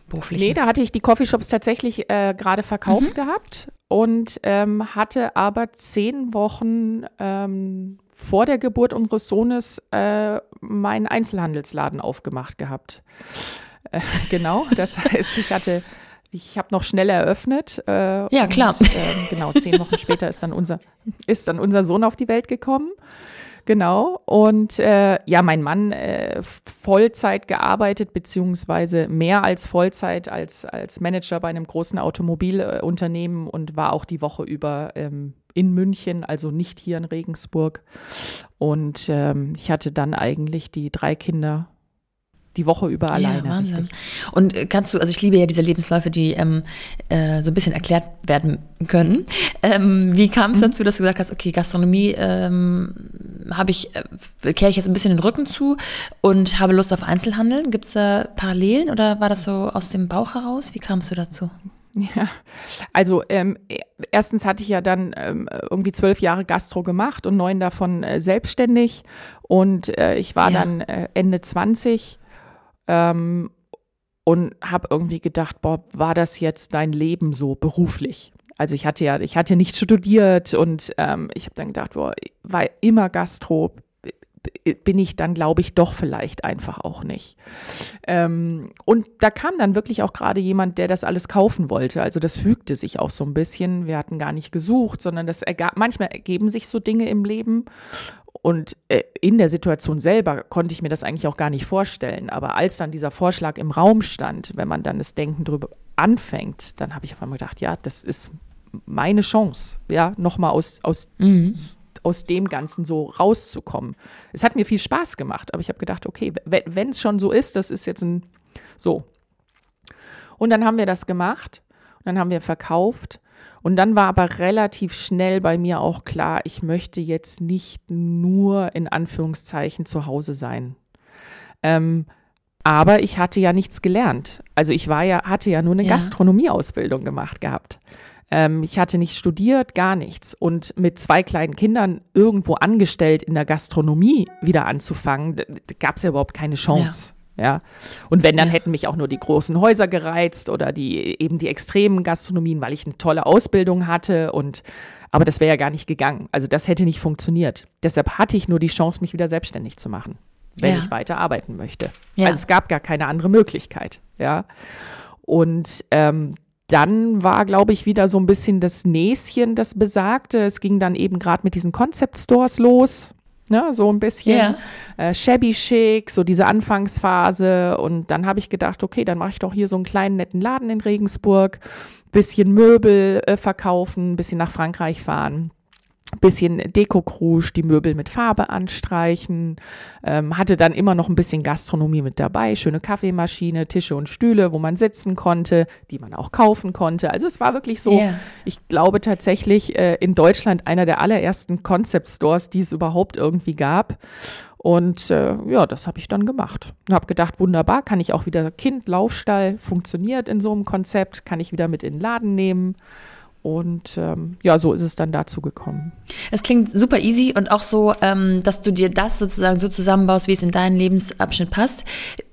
beruflichen? Nee, da hatte ich die Coffeeshops tatsächlich äh, gerade verkauft mhm. gehabt und ähm, hatte aber zehn Wochen ähm, vor der Geburt unseres Sohnes äh, meinen Einzelhandelsladen aufgemacht gehabt. Äh, genau, das heißt, ich hatte, ich habe noch schnell eröffnet. Äh, ja, klar. Und, ähm, genau, zehn Wochen später ist dann unser, ist dann unser Sohn auf die Welt gekommen. Genau. Und äh, ja, mein Mann äh, Vollzeit gearbeitet, beziehungsweise mehr als Vollzeit als, als Manager bei einem großen Automobilunternehmen und war auch die Woche über ähm, in München, also nicht hier in Regensburg. Und ähm, ich hatte dann eigentlich die drei Kinder die Woche über alleine. Ja, Wahnsinn. Richtig. Und äh, kannst du, also ich liebe ja diese Lebensläufe, die ähm, äh, so ein bisschen erklärt werden können. Ähm, wie kam es mhm. dazu, dass du gesagt hast, okay, Gastronomie ähm, habe ich, äh, kehre ich jetzt ein bisschen den Rücken zu und habe Lust auf Einzelhandeln? Gibt es da Parallelen oder war das so aus dem Bauch heraus? Wie kamst du dazu? Ja, also ähm, e, erstens hatte ich ja dann ähm, irgendwie zwölf Jahre Gastro gemacht und neun davon äh, selbstständig und äh, ich war ja. dann äh, Ende 20 ähm, und habe irgendwie gedacht, boah, war das jetzt dein Leben so beruflich? Also ich hatte ja, ich hatte nicht studiert und ähm, ich habe dann gedacht, boah, war immer Gastro, bin ich dann, glaube ich, doch vielleicht einfach auch nicht. Ähm, und da kam dann wirklich auch gerade jemand, der das alles kaufen wollte. Also das fügte sich auch so ein bisschen. Wir hatten gar nicht gesucht, sondern das ergab, manchmal ergeben sich so Dinge im Leben. Und äh, in der Situation selber konnte ich mir das eigentlich auch gar nicht vorstellen. Aber als dann dieser Vorschlag im Raum stand, wenn man dann das Denken drüber anfängt, dann habe ich auf einmal gedacht, ja, das ist meine Chance, ja, nochmal aus, aus mhm aus dem Ganzen so rauszukommen. Es hat mir viel Spaß gemacht, aber ich habe gedacht, okay, wenn es schon so ist, das ist jetzt ein so. Und dann haben wir das gemacht und dann haben wir verkauft und dann war aber relativ schnell bei mir auch klar, ich möchte jetzt nicht nur in Anführungszeichen zu Hause sein. Ähm, aber ich hatte ja nichts gelernt. Also ich war ja, hatte ja nur eine ja. Gastronomieausbildung gemacht gehabt. Ähm, ich hatte nicht studiert, gar nichts. Und mit zwei kleinen Kindern irgendwo angestellt in der Gastronomie wieder anzufangen, gab es ja überhaupt keine Chance. Ja. Ja. Und wenn, dann ja. hätten mich auch nur die großen Häuser gereizt oder die eben die extremen Gastronomien, weil ich eine tolle Ausbildung hatte und aber das wäre ja gar nicht gegangen. Also das hätte nicht funktioniert. Deshalb hatte ich nur die Chance, mich wieder selbstständig zu machen, wenn ja. ich weiter arbeiten möchte. Ja. Also es gab gar keine andere Möglichkeit. Ja. Und ähm, dann war, glaube ich, wieder so ein bisschen das Näschen, das besagte. Es ging dann eben gerade mit diesen Concept Stores los. Ne, so ein bisschen yeah. äh, shabby chic, so diese Anfangsphase. Und dann habe ich gedacht, okay, dann mache ich doch hier so einen kleinen netten Laden in Regensburg, bisschen Möbel äh, verkaufen, bisschen nach Frankreich fahren. Bisschen Deko-Krusch, die Möbel mit Farbe anstreichen, ähm, hatte dann immer noch ein bisschen Gastronomie mit dabei, schöne Kaffeemaschine, Tische und Stühle, wo man sitzen konnte, die man auch kaufen konnte. Also es war wirklich so, Ja. ich glaube tatsächlich äh, in Deutschland einer der allerersten Concept Stores, die es überhaupt irgendwie gab. Und äh, ja, das habe ich dann gemacht. Und habe gedacht, wunderbar, kann ich auch wieder Kind, Laufstall, funktioniert in so einem Konzept, kann ich wieder mit in den Laden nehmen. Und ähm, ja, so ist es dann dazu gekommen. Es klingt super easy und auch so, ähm, dass du dir das sozusagen so zusammenbaust, wie es in deinen Lebensabschnitt passt.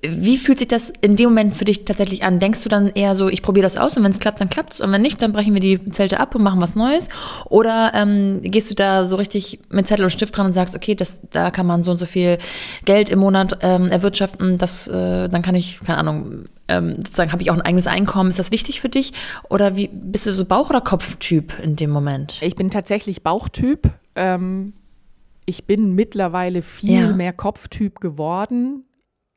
Wie fühlt sich das in dem Moment für dich tatsächlich an? Denkst du dann eher so, ich probiere das aus und wenn es klappt, dann klappt es und wenn nicht, dann brechen wir die Zelte ab und machen was Neues? Oder ähm, gehst du da so richtig mit Zettel und Stift dran und sagst, okay, das, da kann man so und so viel Geld im Monat ähm, erwirtschaften, das, äh, dann kann ich, keine Ahnung, ähm, sozusagen habe ich auch ein eigenes Einkommen. Ist das wichtig für dich? Oder wie bist du so Bauch- oder Kopftyp in dem Moment? Ich bin tatsächlich Bauchtyp. Ähm, ich bin mittlerweile viel Ja. mehr Kopftyp geworden.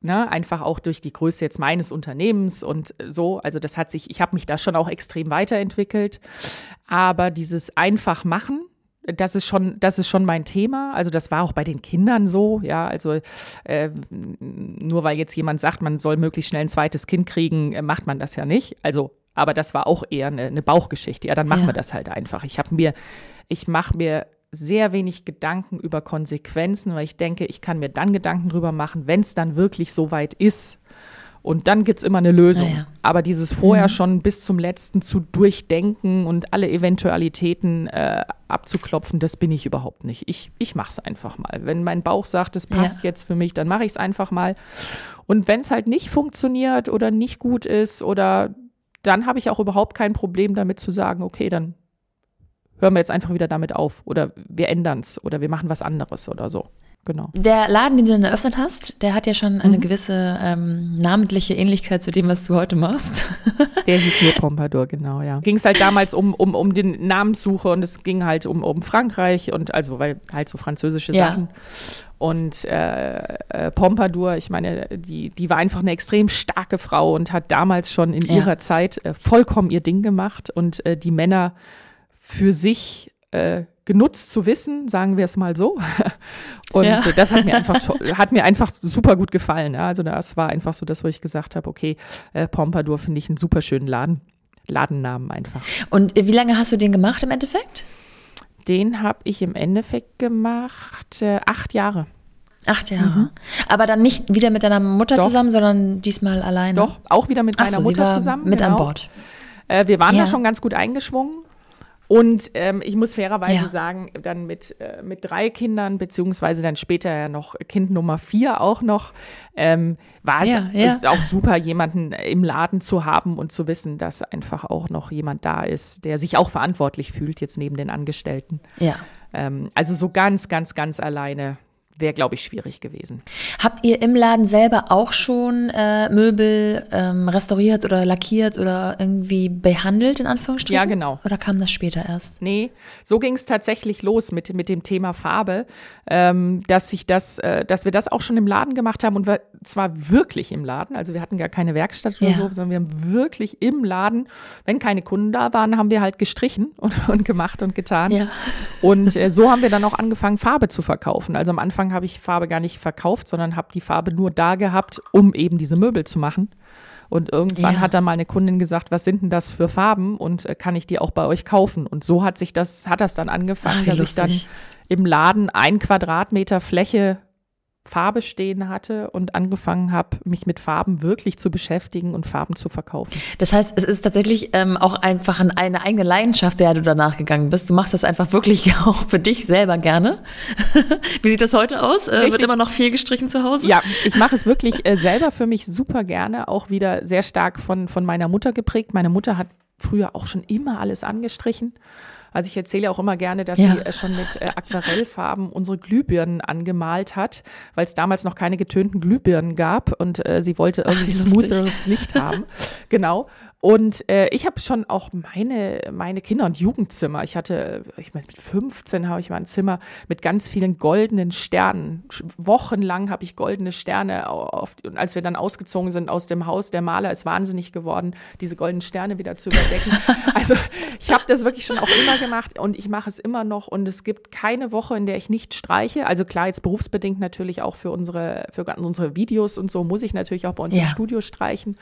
Ne, einfach auch durch die Größe jetzt meines Unternehmens und so. Also das hat sich, ich habe mich da schon auch extrem weiterentwickelt. Aber dieses einfach machen, das ist schon, das ist schon mein Thema. Also das war auch bei den Kindern so, ja. Also äh, nur weil jetzt jemand sagt, man soll möglichst schnell ein zweites Kind kriegen, äh, macht man das ja nicht. Also, aber das war auch eher eine, eine Bauchgeschichte. Ja, dann machen Ja. wir das halt einfach. Ich habe mir, ich mache mir sehr wenig Gedanken über Konsequenzen, weil ich denke, ich kann mir dann Gedanken drüber machen, wenn es dann wirklich so weit ist. Und dann gibt es immer eine Lösung. Ja. Aber dieses vorher schon bis zum letzten zu durchdenken und alle Eventualitäten äh, abzuklopfen, das bin ich überhaupt nicht. Ich, ich mache es einfach mal. Wenn mein Bauch sagt, es passt Ja. jetzt für mich, dann mache ich es einfach mal. Und wenn es halt nicht funktioniert oder nicht gut ist oder dann habe ich auch überhaupt kein Problem damit zu sagen, okay, dann hören wir jetzt einfach wieder damit auf oder wir ändern es oder wir machen was anderes oder so. Genau. Der Laden, den du dann eröffnet hast, der hat ja schon eine Mhm. gewisse ähm, namentliche Ähnlichkeit zu dem, was du heute machst. Der hieß nur Pompadour, genau, ja. Ging es halt damals um, um, um den Namenssuche und es ging halt um, um Frankreich und also, weil halt so französische Ja. Sachen. Und äh, äh, Pompadour, ich meine, die, die war einfach eine extrem starke Frau und hat damals schon in Ja. ihrer Zeit äh, vollkommen ihr Ding gemacht und äh, die Männer für sich äh, genutzt zu wissen, sagen wir es mal so. Und Ja. das hat mir einfach hat mir einfach super gut gefallen. Also das war einfach so das, wo ich gesagt habe, okay, äh, Pompadour finde ich einen super schönen Laden. Ladennamen einfach. Und äh, wie lange hast du den gemacht im Endeffekt? Den habe ich im Endeffekt gemacht äh, acht Jahre. Acht Jahre. Aber dann nicht wieder mit deiner Mutter Mhm. Doch. zusammen, sondern diesmal alleine. Doch, auch wieder mit Ach meiner so, Mutter zusammen. Mit an genau. Bord. Äh, wir waren Ja. da schon ganz gut eingeschwungen. Und ähm, ich muss fairerweise Ja. sagen, dann mit, äh, mit drei Kindern, beziehungsweise dann später ja noch Kind Nummer vier auch noch, ähm, war es Ja, ja. auch super, jemanden im Laden zu haben und zu wissen, dass einfach auch noch jemand da ist, der sich auch verantwortlich fühlt, jetzt neben den Angestellten. Ja. Ähm, also so ganz, ganz, ganz alleine wäre, glaube ich, schwierig gewesen. Habt ihr im Laden selber auch schon äh, Möbel ähm, restauriert oder lackiert oder irgendwie behandelt, in Anführungsstrichen? Ja, genau. Oder kam das später erst? Nee, so ging es tatsächlich los mit, mit dem Thema Farbe, ähm, dass sich das, äh, dass wir das auch schon im Laden gemacht haben und wir, zwar wirklich im Laden, also wir hatten gar keine Werkstatt oder Ja. so, sondern wir haben wirklich im Laden, wenn keine Kunden da waren, haben wir halt gestrichen und, und gemacht und getan. Ja. Und äh, so haben wir dann auch angefangen, Farbe zu verkaufen. Also am Anfang habe ich Farbe gar nicht verkauft, sondern habe die Farbe nur da gehabt, um eben diese Möbel zu machen. Und irgendwann Ja. hat dann mal eine Kundin gesagt, was sind denn das für Farben und äh, kann ich die auch bei euch kaufen? Und so hat sich das, hat das dann angefangen, Ach, dass ich dann lustig. im Laden ein Quadratmeter Fläche Farbe stehen hatte und angefangen habe, mich mit Farben wirklich zu beschäftigen und Farben zu verkaufen. Das heißt, es ist tatsächlich ähm, auch einfach ein, eine eigene Leidenschaft, der du danach gegangen bist. Du machst das einfach wirklich auch für dich selber gerne. Wie sieht das heute aus? Äh, wird immer noch viel gestrichen zu Hause? Ja, ich mache es wirklich äh, selber für mich super gerne, auch wieder sehr stark von, von meiner Mutter geprägt. Meine Mutter hat früher auch schon immer alles angestrichen. Also ich erzähle auch immer gerne, dass Ja. sie äh, schon mit äh, Aquarellfarben unsere Glühbirnen angemalt hat, weil es damals noch keine getönten Glühbirnen gab und äh, sie wollte irgendwie wie lustig. smoothes Licht haben. Genau. Und äh, ich habe schon auch meine, meine Kinder- und Jugendzimmer. Ich hatte, ich meine, mit 15 habe ich mal ein Zimmer mit ganz vielen goldenen Sternen. Wochenlang habe ich goldene Sterne. Auf, und als wir dann ausgezogen sind aus dem Haus, der Maler ist wahnsinnig geworden, diese goldenen Sterne wieder zu überdecken. also ich habe das wirklich schon auch immer gemacht und ich mache es immer noch. Und es gibt keine Woche, in der ich nicht streiche. Also klar, jetzt berufsbedingt natürlich auch für unsere, für unsere Videos und so muss ich natürlich auch bei uns ja. im Studio streichen.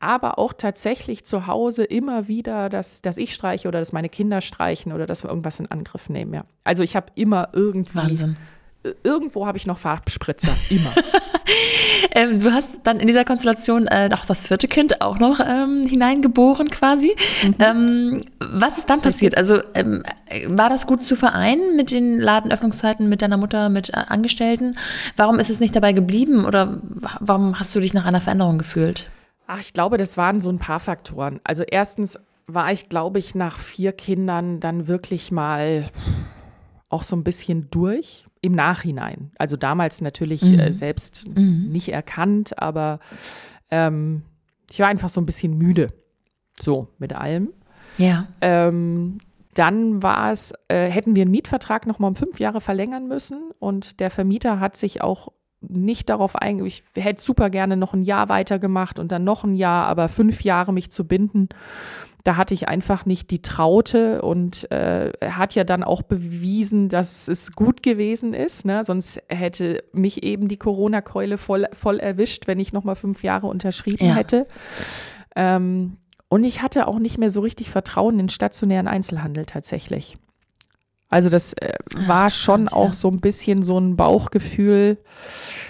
Aber auch tatsächlich zu Hause immer wieder, dass, dass ich streiche oder dass meine Kinder streichen oder dass wir irgendwas in Angriff nehmen. Ja. Also ich habe immer irgendwie. Wahnsinn. Irgendwo habe ich noch Farbspritzer, immer. ähm, du hast dann in dieser Konstellation äh, auch das vierte Kind auch noch ähm, hineingeboren quasi. Mhm. Ähm, was ist dann passiert? Also ähm, war das gut zu vereinen mit den Ladenöffnungszeiten, mit deiner Mutter, mit äh, Angestellten? Warum ist es nicht dabei geblieben oder warum hast du dich nach einer Veränderung gefühlt? Ach, ich glaube, das waren so ein paar Faktoren. Also erstens war ich, glaube ich, nach vier Kindern dann wirklich mal auch so ein bisschen durch im Nachhinein. Also damals natürlich mhm. äh, selbst mhm. nicht erkannt, aber ähm, ich war einfach so ein bisschen müde. So mit allem. Ja. Ähm, dann war es, äh, hätten wir einen Mietvertrag noch mal um fünf Jahre verlängern müssen und der Vermieter hat sich auch nicht darauf eingegangen, ich hätte super gerne noch ein Jahr weitergemacht und dann noch ein Jahr, aber fünf Jahre mich zu binden, da hatte ich einfach nicht die Traute und äh, er hat ja dann auch bewiesen, dass es gut gewesen ist. Ne? Sonst hätte mich eben die Corona-Keule voll, voll erwischt, wenn ich noch mal fünf Jahre unterschrieben ja. hätte. Ähm, und ich hatte auch nicht mehr so richtig Vertrauen in den stationären Einzelhandel tatsächlich. Also das äh, war schon auch ja. so ein bisschen so ein Bauchgefühl.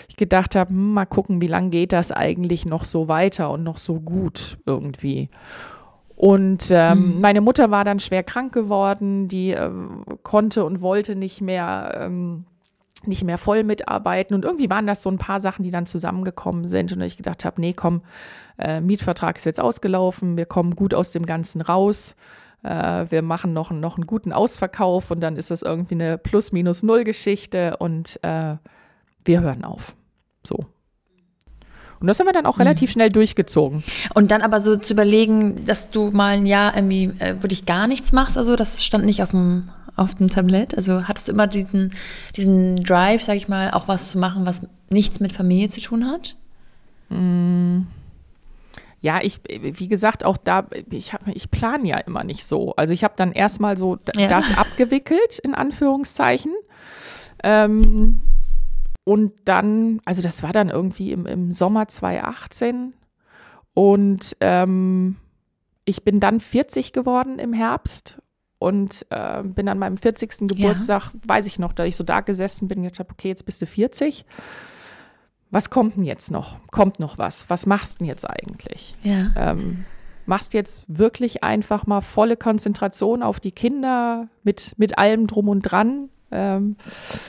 Ich gedacht habe, hm, mal gucken, wie lange geht das eigentlich noch so weiter und noch so gut irgendwie. Und ähm, mhm. meine Mutter war dann schwer krank geworden, die ähm, konnte und wollte nicht mehr, ähm, nicht mehr voll mitarbeiten. Und irgendwie waren das so ein paar Sachen, die dann zusammengekommen sind. Und ich gedacht habe, nee, komm, äh, Mietvertrag ist jetzt ausgelaufen, wir kommen gut aus dem Ganzen raus äh, wir machen noch, noch einen guten Ausverkauf und dann ist das irgendwie eine Plus-Minus-Null-Geschichte und äh, wir hören auf. So. Und das haben wir dann auch relativ mhm. schnell durchgezogen. Und dann aber so zu überlegen, dass du mal ein Jahr irgendwie äh, wirklich gar nichts machst, also das stand nicht auf dem, auf dem Tablett. Also hattest du immer diesen, diesen Drive, sag ich mal, auch was zu machen, was nichts mit Familie zu tun hat? Mm ja, ich, wie gesagt, auch da, ich, ich plane ja immer nicht so. Also ich habe dann erstmal so ja. das abgewickelt, in Anführungszeichen. Ähm, und dann, also das war dann irgendwie im, im Sommer 2018. Und ähm, ich bin dann 40 geworden im Herbst und äh, bin an meinem 40. Geburtstag, ja. weiß ich noch, da ich so da gesessen bin, gedacht habe, okay, jetzt bist du 40 was kommt denn jetzt noch? Kommt noch was? Was machst du denn jetzt eigentlich? Ja. Ähm, machst jetzt wirklich einfach mal volle Konzentration auf die Kinder mit, mit allem drum und dran. Ähm,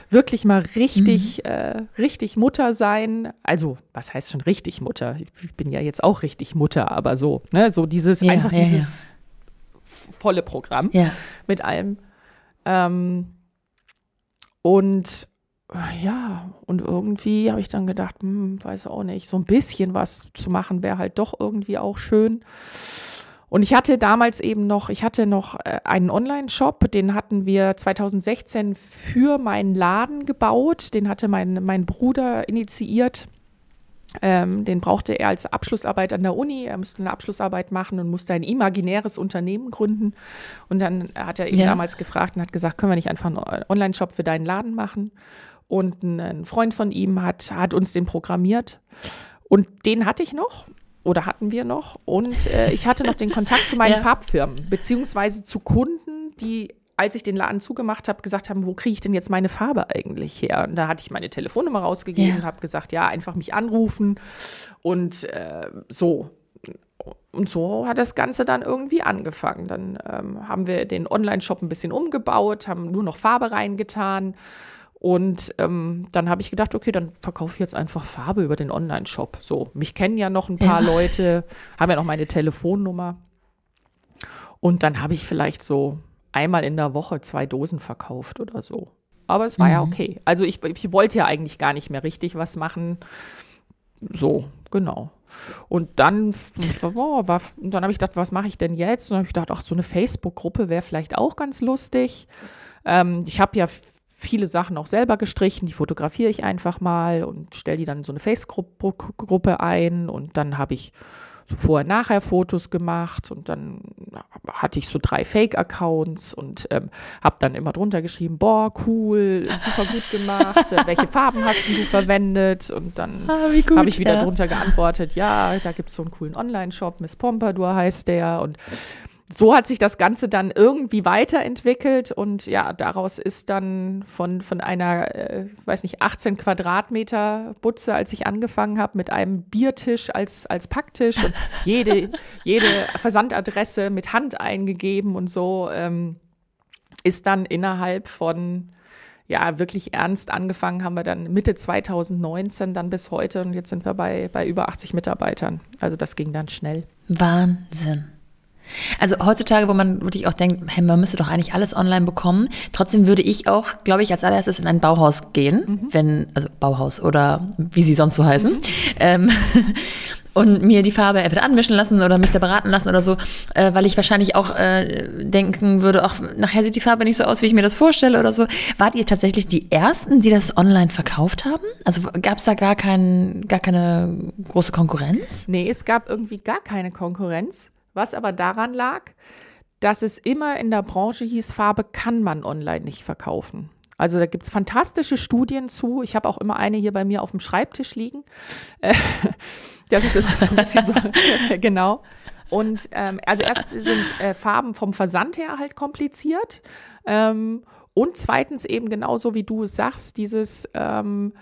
wirklich mal richtig, mhm. äh, richtig Mutter sein. Also, was heißt schon richtig Mutter? Ich bin ja jetzt auch richtig Mutter, aber so, ne, so dieses, ja, einfach ja, dieses ja. volle Programm mit allem. Ähm, und ja, und irgendwie habe ich dann gedacht, hm, weiß auch nicht, so ein bisschen was zu machen wäre halt doch irgendwie auch schön. Und ich hatte damals eben noch, ich hatte noch äh, einen Online-Shop, den hatten wir 2016 für meinen Laden gebaut. Den hatte mein, mein Bruder initiiert. Ähm, den brauchte er als Abschlussarbeit an der Uni. Er musste eine Abschlussarbeit machen und musste ein imaginäres Unternehmen gründen. Und dann hat er eben ja. damals gefragt und hat gesagt, können wir nicht einfach einen Online-Shop für deinen Laden machen? Und ein Freund von ihm hat, hat uns den programmiert. Und den hatte ich noch oder hatten wir noch. Und äh, ich hatte noch den Kontakt zu meinen ja. Farbfirmen, beziehungsweise zu Kunden, die, als ich den Laden zugemacht habe, gesagt haben, wo kriege ich denn jetzt meine Farbe eigentlich her? Und da hatte ich meine Telefonnummer rausgegeben ja. und habe gesagt, ja, einfach mich anrufen. Und äh, so. Und so hat das Ganze dann irgendwie angefangen. Dann ähm, haben wir den Online-Shop ein bisschen umgebaut, haben nur noch Farbe reingetan und ähm, dann habe ich gedacht, okay, dann verkaufe ich jetzt einfach Farbe über den Online-Shop. So, mich kennen ja noch ein paar ja. Leute, haben ja noch meine Telefonnummer. Und dann habe ich vielleicht so einmal in der Woche zwei Dosen verkauft oder so. Aber es war mhm. ja okay. Also ich, ich wollte ja eigentlich gar nicht mehr richtig was machen. So, genau. Und dann, oh, war, dann habe ich gedacht, was mache ich denn jetzt? Und dann habe ich gedacht, ach, so eine Facebook-Gruppe wäre vielleicht auch ganz lustig. Ähm, ich habe ja viele Sachen auch selber gestrichen, die fotografiere ich einfach mal und stelle die dann in so eine Facebook-Gruppe ein und dann habe ich so Vorher-Nachher-Fotos gemacht und dann hatte ich so drei Fake-Accounts und ähm, habe dann immer drunter geschrieben, boah, cool, super gut gemacht, äh, welche Farben hast du verwendet? Und dann ah, habe ich wieder ja. drunter geantwortet, ja, da gibt es so einen coolen Online-Shop, Miss Pompadour heißt der und so hat sich das Ganze dann irgendwie weiterentwickelt und ja, daraus ist dann von, von einer, äh, weiß nicht, 18 Quadratmeter Butze, als ich angefangen habe, mit einem Biertisch als, als Packtisch und jede, jede Versandadresse mit Hand eingegeben und so, ähm, ist dann innerhalb von ja, wirklich ernst angefangen haben wir dann Mitte 2019 dann bis heute und jetzt sind wir bei, bei über 80 Mitarbeitern. Also das ging dann schnell. Wahnsinn. Also heutzutage, wo man wirklich auch denkt, hey, man müsste doch eigentlich alles online bekommen. Trotzdem würde ich auch, glaube ich, als allererstes in ein Bauhaus gehen, mhm. wenn, also Bauhaus oder wie sie sonst so heißen. Mhm. Ähm, und mir die Farbe entweder anmischen lassen oder mich da beraten lassen oder so, äh, weil ich wahrscheinlich auch äh, denken würde, auch nachher sieht die Farbe nicht so aus, wie ich mir das vorstelle oder so. Wart ihr tatsächlich die Ersten, die das online verkauft haben? Also gab es da gar, kein, gar keine große Konkurrenz? Nee, es gab irgendwie gar keine Konkurrenz was aber daran lag, dass es immer in der Branche hieß, Farbe kann man online nicht verkaufen. Also da gibt es fantastische Studien zu. Ich habe auch immer eine hier bei mir auf dem Schreibtisch liegen. Äh, das ist immer so ein bisschen so, genau. Und ähm, also erst sind äh, Farben vom Versand her halt kompliziert. Ähm, und zweitens eben genauso wie du es sagst, dieses ähm,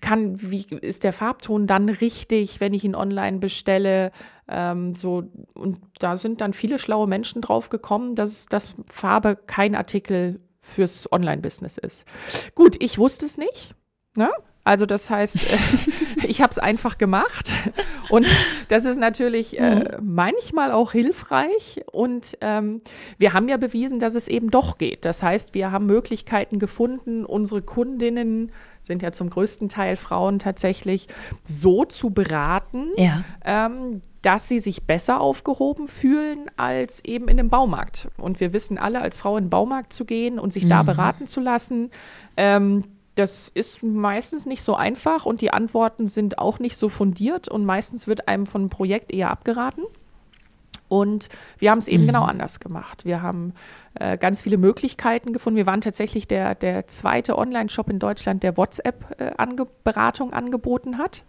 kann, wie ist der Farbton dann richtig, wenn ich ihn online bestelle? Ähm, so, und da sind dann viele schlaue Menschen drauf gekommen, dass, dass Farbe kein Artikel fürs Online-Business ist. Gut, ich wusste es nicht. Ne? Also das heißt, ich habe es einfach gemacht und das ist natürlich äh, mhm. manchmal auch hilfreich und ähm, wir haben ja bewiesen, dass es eben doch geht. Das heißt, wir haben Möglichkeiten gefunden, unsere Kundinnen sind ja zum größten Teil Frauen tatsächlich so zu beraten, ja. ähm, dass sie sich besser aufgehoben fühlen als eben in dem Baumarkt. Und wir wissen alle, als Frau in den Baumarkt zu gehen und sich mhm. da beraten zu lassen, ähm, das ist meistens nicht so einfach und die Antworten sind auch nicht so fundiert und meistens wird einem von einem Projekt eher abgeraten. Und wir haben es eben mhm. genau anders gemacht. Wir haben äh, ganz viele Möglichkeiten gefunden. Wir waren tatsächlich der, der zweite Online-Shop in Deutschland, der WhatsApp-Beratung äh, ange angeboten hat.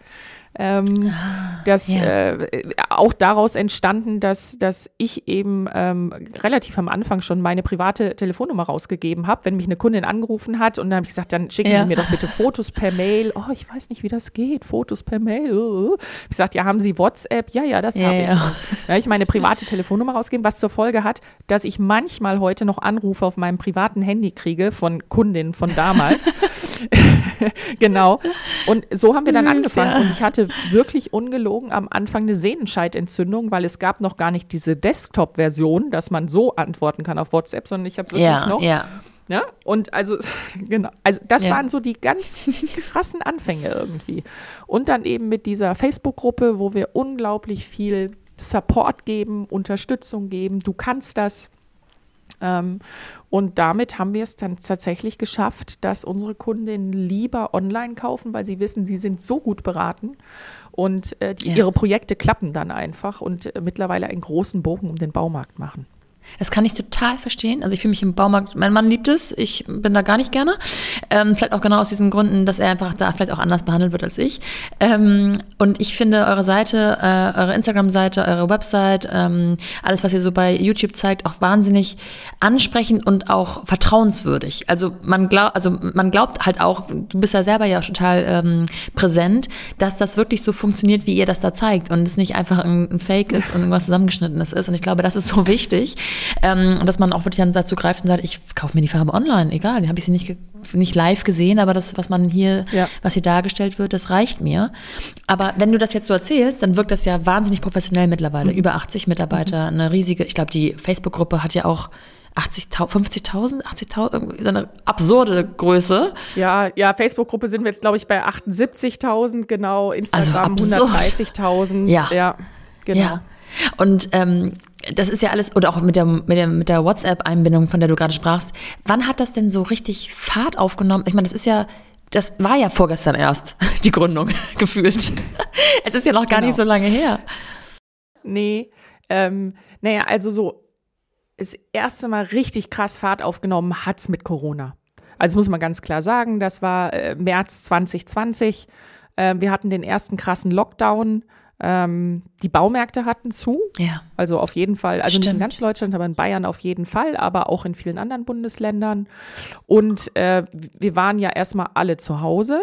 Ähm, ah, das ja. äh, auch daraus entstanden, dass, dass ich eben ähm, relativ am Anfang schon meine private Telefonnummer rausgegeben habe, wenn mich eine Kundin angerufen hat und dann habe ich gesagt, dann schicken ja. Sie mir doch bitte Fotos per Mail. Oh, ich weiß nicht, wie das geht, Fotos per Mail. Uh. Ich gesagt, ja, haben Sie WhatsApp? Ja, ja, das ja, habe ich. Ja. Ich meine private Telefonnummer rausgegeben, was zur Folge hat, dass ich manchmal heute noch Anrufe auf meinem privaten Handy kriege von Kundinnen von damals. genau. Und so haben wir dann Süß, angefangen und ich hatte hatte wirklich ungelogen am Anfang eine Sehnenscheidentzündung, weil es gab noch gar nicht diese Desktop-Version, dass man so antworten kann auf WhatsApp, sondern ich habe wirklich ja, noch. Ja. Ne? Und also, genau, also das ja. waren so die ganz krassen Anfänge irgendwie. Und dann eben mit dieser Facebook-Gruppe, wo wir unglaublich viel Support geben, Unterstützung geben. Du kannst das. Ähm, und damit haben wir es dann tatsächlich geschafft, dass unsere Kundinnen lieber online kaufen, weil sie wissen, sie sind so gut beraten und äh, die, ja. ihre Projekte klappen dann einfach und äh, mittlerweile einen großen Bogen um den Baumarkt machen. Das kann ich total verstehen. Also ich fühle mich im Baumarkt, mein Mann liebt es, ich bin da gar nicht gerne. Ähm, vielleicht auch genau aus diesen Gründen, dass er einfach da vielleicht auch anders behandelt wird als ich. Ähm, und ich finde eure Seite, äh, eure Instagram-Seite, eure Website, ähm, alles, was ihr so bei YouTube zeigt, auch wahnsinnig ansprechend und auch vertrauenswürdig. Also man glaubt, also man glaubt halt auch, du bist ja selber ja auch total ähm, präsent, dass das wirklich so funktioniert, wie ihr das da zeigt und es nicht einfach ein, ein Fake ist und irgendwas zusammengeschnittenes ist. Und ich glaube, das ist so wichtig ähm, dass man auch wirklich dann dazu greift und sagt, ich kaufe mir die Farbe online, egal, dann habe ich sie nicht, nicht live gesehen, aber das, was man hier, ja. was hier dargestellt wird, das reicht mir. Aber wenn du das jetzt so erzählst, dann wirkt das ja wahnsinnig professionell mittlerweile. Mhm. Über 80 Mitarbeiter, mhm. eine riesige, ich glaube, die Facebook-Gruppe hat ja auch 50.000, 80.000, so eine absurde Größe. Ja, ja, Facebook-Gruppe sind wir jetzt, glaube ich, bei 78.000, genau, Instagram also 130.000. Ja. ja, genau. Ja. Und ähm, das ist ja alles, oder auch mit der, mit der, mit der WhatsApp-Einbindung, von der du gerade sprachst. Wann hat das denn so richtig Fahrt aufgenommen? Ich meine, das ist ja, das war ja vorgestern erst, die Gründung, gefühlt. Es ist ja noch gar genau. nicht so lange her. Nee, ähm, naja, also so, das erste Mal richtig krass Fahrt aufgenommen hat es mit Corona. Also muss man ganz klar sagen, das war äh, März 2020. Äh, wir hatten den ersten krassen Lockdown. Ähm, die Baumärkte hatten zu. Ja. Also auf jeden Fall, also Stimmt. nicht in ganz Deutschland, aber in Bayern auf jeden Fall, aber auch in vielen anderen Bundesländern. Und äh, wir waren ja erstmal alle zu Hause.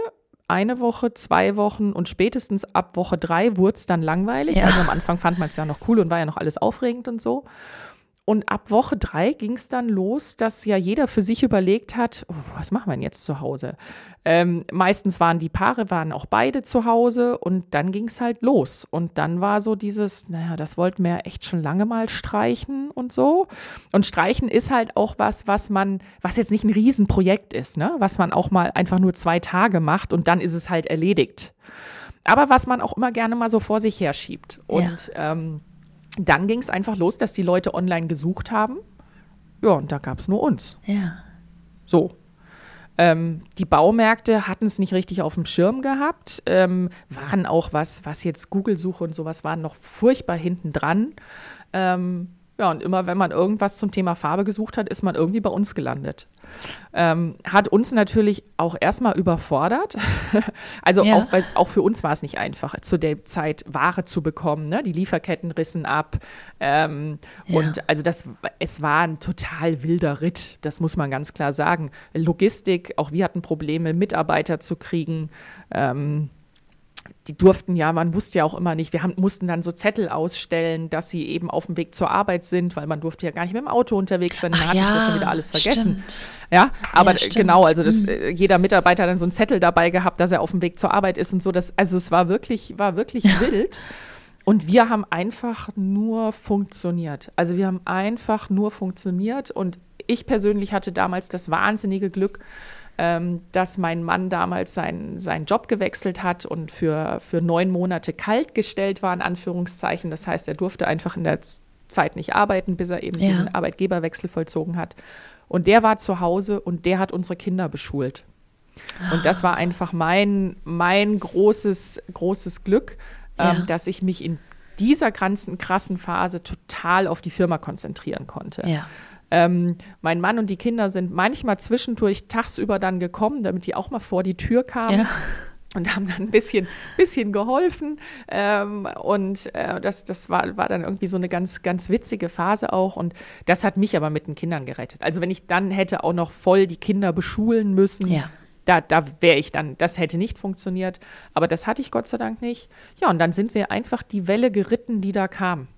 Eine Woche, zwei Wochen und spätestens ab Woche drei wurde es dann langweilig. Ja. Also am Anfang fand man es ja noch cool und war ja noch alles aufregend und so. Und ab Woche drei ging es dann los, dass ja jeder für sich überlegt hat, oh, was machen wir denn jetzt zu Hause? Ähm, meistens waren die Paare, waren auch beide zu Hause und dann ging es halt los. Und dann war so dieses, naja, das wollten wir echt schon lange mal streichen und so. Und streichen ist halt auch was, was man, was jetzt nicht ein Riesenprojekt ist, ne? Was man auch mal einfach nur zwei Tage macht und dann ist es halt erledigt. Aber was man auch immer gerne mal so vor sich herschiebt. Und ja. ähm, dann ging es einfach los, dass die Leute online gesucht haben. Ja, und da gab es nur uns. Ja. So. Ähm, die Baumärkte hatten es nicht richtig auf dem Schirm gehabt, ähm, waren auch was, was jetzt Google-Suche und sowas waren noch furchtbar hinten dran. Ähm, ja, und immer wenn man irgendwas zum Thema Farbe gesucht hat, ist man irgendwie bei uns gelandet. Ähm, hat uns natürlich auch erstmal überfordert. also ja. auch, weil, auch für uns war es nicht einfach, zu der Zeit Ware zu bekommen. Ne? Die Lieferketten rissen ab. Ähm, ja. Und also das, es war ein total wilder Ritt, das muss man ganz klar sagen. Logistik, auch wir hatten Probleme, Mitarbeiter zu kriegen. Ähm, die durften ja, man wusste ja auch immer nicht, wir haben, mussten dann so Zettel ausstellen, dass sie eben auf dem Weg zur Arbeit sind, weil man durfte ja gar nicht mit dem Auto unterwegs sein, man hat ja, ja schon wieder alles vergessen. Stimmt. Ja, aber ja, genau, also das, mhm. jeder Mitarbeiter hat dann so einen Zettel dabei gehabt, dass er auf dem Weg zur Arbeit ist und so. Das, also es war wirklich, war wirklich ja. wild. Und wir haben einfach nur funktioniert. Also wir haben einfach nur funktioniert und ich persönlich hatte damals das wahnsinnige Glück, ähm, dass mein Mann damals seinen, seinen Job gewechselt hat und für, für neun Monate kalt gestellt war, in Anführungszeichen. Das heißt, er durfte einfach in der Zeit nicht arbeiten, bis er eben ja. diesen Arbeitgeberwechsel vollzogen hat. Und der war zu Hause und der hat unsere Kinder beschult. Und das war einfach mein, mein großes, großes Glück, ähm, dass ich mich in dieser ganzen krassen Phase total auf die Firma konzentrieren konnte. Ja. Ähm, mein Mann und die Kinder sind manchmal zwischendurch tagsüber dann gekommen, damit die auch mal vor die Tür kamen. Ja. Und haben dann ein bisschen, bisschen geholfen. Ähm, und äh, das, das war, war dann irgendwie so eine ganz, ganz witzige Phase auch. Und das hat mich aber mit den Kindern gerettet. Also wenn ich dann hätte auch noch voll die Kinder beschulen müssen, ja. da, da wäre ich dann, das hätte nicht funktioniert. Aber das hatte ich Gott sei Dank nicht. Ja, und dann sind wir einfach die Welle geritten, die da kam